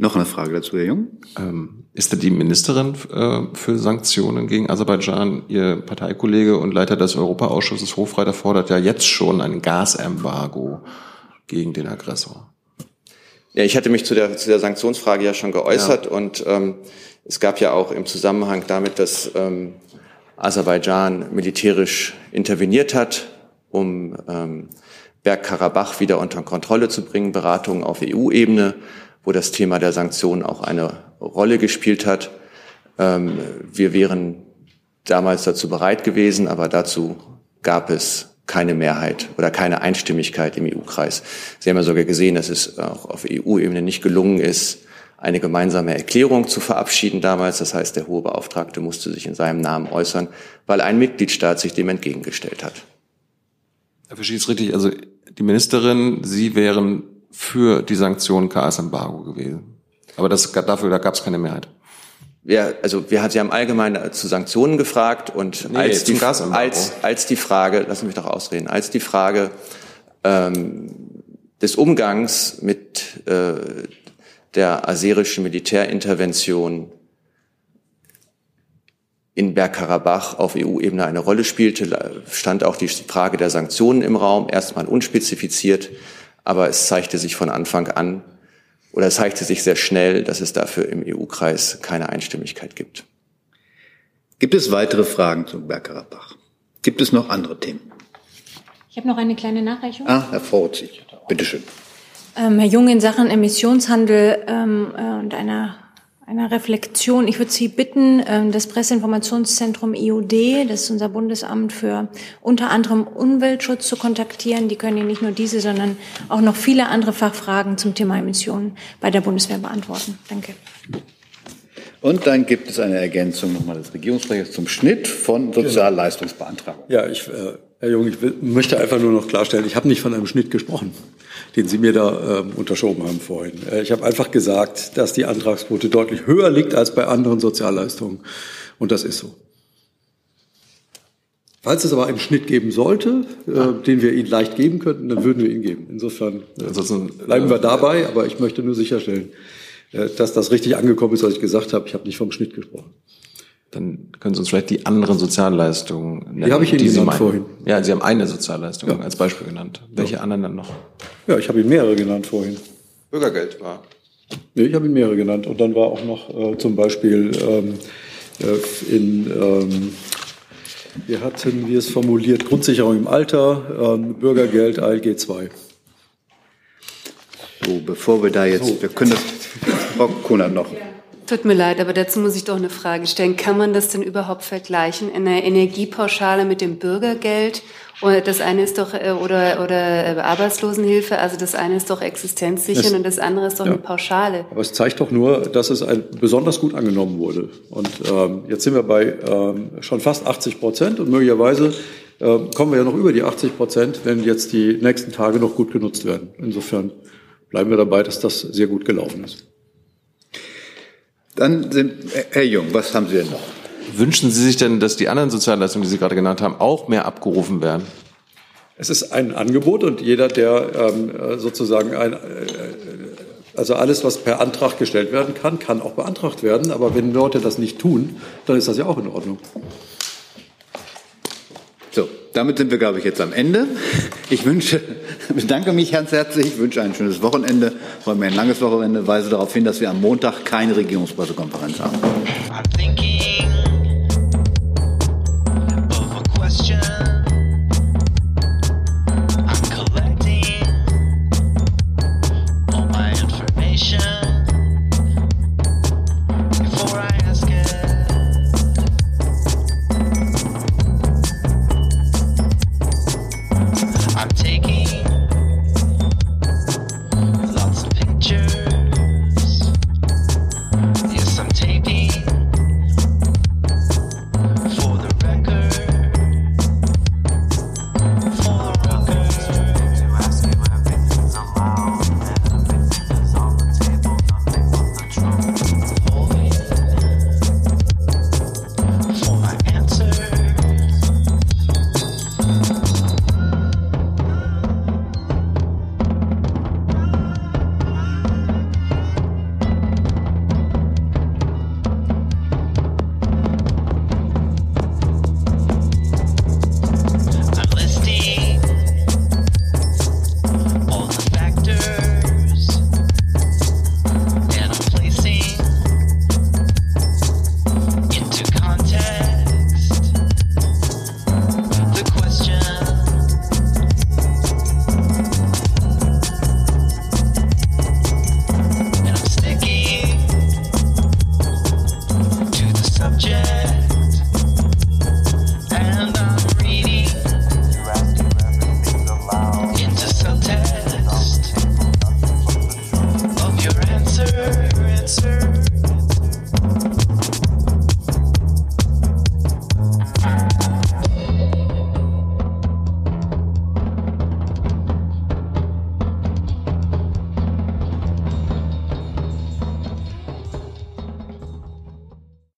Noch eine Frage dazu, Herr Jung. Ähm, ist da die Ministerin äh, für Sanktionen gegen Aserbaidschan, Ihr Parteikollege und Leiter des Europaausschusses Hofreiter fordert ja jetzt schon ein Gasembargo gegen den Aggressor? Ja, ich hatte mich zu der, zu der Sanktionsfrage ja schon geäußert ja. und ähm, es gab ja auch im Zusammenhang damit, dass ähm, Aserbaidschan militärisch interveniert hat, um ähm, Bergkarabach wieder unter Kontrolle zu bringen, Beratungen auf EU-Ebene, wo das Thema der Sanktionen auch eine Rolle gespielt hat. Ähm, wir wären damals dazu bereit gewesen, aber dazu gab es keine Mehrheit oder keine Einstimmigkeit im EU-Kreis. Sie haben ja sogar gesehen, dass es auch auf EU-Ebene nicht gelungen ist, eine gemeinsame Erklärung zu verabschieden damals. Das heißt, der hohe Beauftragte musste sich in seinem Namen äußern, weil ein Mitgliedstaat sich dem entgegengestellt hat. Herr Fischi ist richtig. Also die Ministerin, Sie wären für die Sanktionen KS-Embargo gewesen. Aber das, dafür da gab es keine Mehrheit. Ja, also wir, Sie haben allgemein zu Sanktionen gefragt und Nee, als, die, als, als die Frage, lassen Sie mich doch ausreden, als die Frage ähm, des Umgangs mit äh, der aserischen Militärintervention in Bergkarabach auf EU-Ebene eine Rolle spielte, stand auch die Frage der Sanktionen im Raum, erstmal unspezifiziert, aber es zeigte sich von Anfang an oder es zeigte sich sehr schnell, dass es dafür im EU-Kreis keine Einstimmigkeit gibt. Gibt es weitere Fragen zu Bergkarabach? Gibt es noch andere Themen? Ich habe noch eine kleine Nachreichung. Ah, Herr Vorzig, bitteschön. Ähm, Herr Jung, in Sachen Emissionshandel ähm, äh, und einer, einer Reflexion, ich würde Sie bitten, ähm, das Presseinformationszentrum IUD, das ist unser Bundesamt für unter anderem Umweltschutz, zu kontaktieren. Die können Ihnen nicht nur diese, sondern auch noch viele andere Fachfragen zum Thema Emissionen bei der Bundeswehr beantworten. Danke. Und dann gibt es eine Ergänzung nochmal des Regierungssprechers zum Schnitt von Sozialleistungsbeantragung. Ja, ich, äh, Herr Jung, ich will, möchte einfach nur noch klarstellen, ich habe nicht von einem Schnitt gesprochen, den Sie mir da ähm, unterschoben haben vorhin. Äh, ich habe einfach gesagt, dass die Antragsquote deutlich höher liegt als bei anderen Sozialleistungen. Und das ist so. Falls es aber einen Schnitt geben sollte, äh, den wir Ihnen leicht geben könnten, dann würden wir ihn geben. Insofern äh, bleiben wir dabei, aber ich möchte nur sicherstellen, äh, dass das richtig angekommen ist, was ich gesagt habe. Ich habe nicht vom Schnitt gesprochen. Dann können Sie uns vielleicht die anderen Sozialleistungen nennen. Die habe ich Ihnen Sie genannt meinen. vorhin. Ja, Sie haben eine Sozialleistung Ja. als Beispiel genannt. Welche anderen dann noch? Ja, ich habe Ihnen mehrere genannt vorhin. Bürgergeld war. Nee, ich habe Ihnen mehrere genannt. Und dann war auch noch äh, zum Beispiel ähm, äh, in, ähm, wie hatten wir es formuliert, Grundsicherung im Alter, ähm, Bürgergeld, ALG 2. So, bevor wir da jetzt, wir können das, Frau Kunert noch. Tut mir leid, aber dazu muss ich doch eine Frage stellen. Kann man das denn überhaupt vergleichen? Eine Energiepauschale mit dem Bürgergeld? Oder das eine ist doch, äh, oder, oder äh, Arbeitslosenhilfe, also das eine ist doch existenzsichern und das andere ist doch ja. eine Pauschale. Aber es zeigt doch nur, dass es ein, besonders gut angenommen wurde. Und ähm, jetzt sind wir bei ähm, schon fast 80 Prozent und möglicherweise ähm, kommen wir ja noch über die 80 Prozent, wenn jetzt die nächsten Tage noch gut genutzt werden. Insofern bleiben wir dabei, dass das sehr gut gelaufen ist. Dann sind, Herr Jung, was haben Sie denn noch? Wünschen Sie sich denn, dass die anderen Sozialleistungen, die Sie gerade genannt haben, auch mehr abgerufen werden? Es ist ein Angebot und jeder, der ähm, äh, sozusagen ein, äh, also alles, was per Antrag gestellt werden kann, kann auch beantragt werden. Aber wenn Leute das nicht tun, dann ist das ja auch in Ordnung. So, damit sind wir, glaube ich, jetzt am Ende. Ich wünsche, bedanke mich ganz herzlich, ich wünsche ein schönes Wochenende, vor allem ein langes Wochenende, weise darauf hin, dass wir am Montag keine Regierungspressekonferenz haben.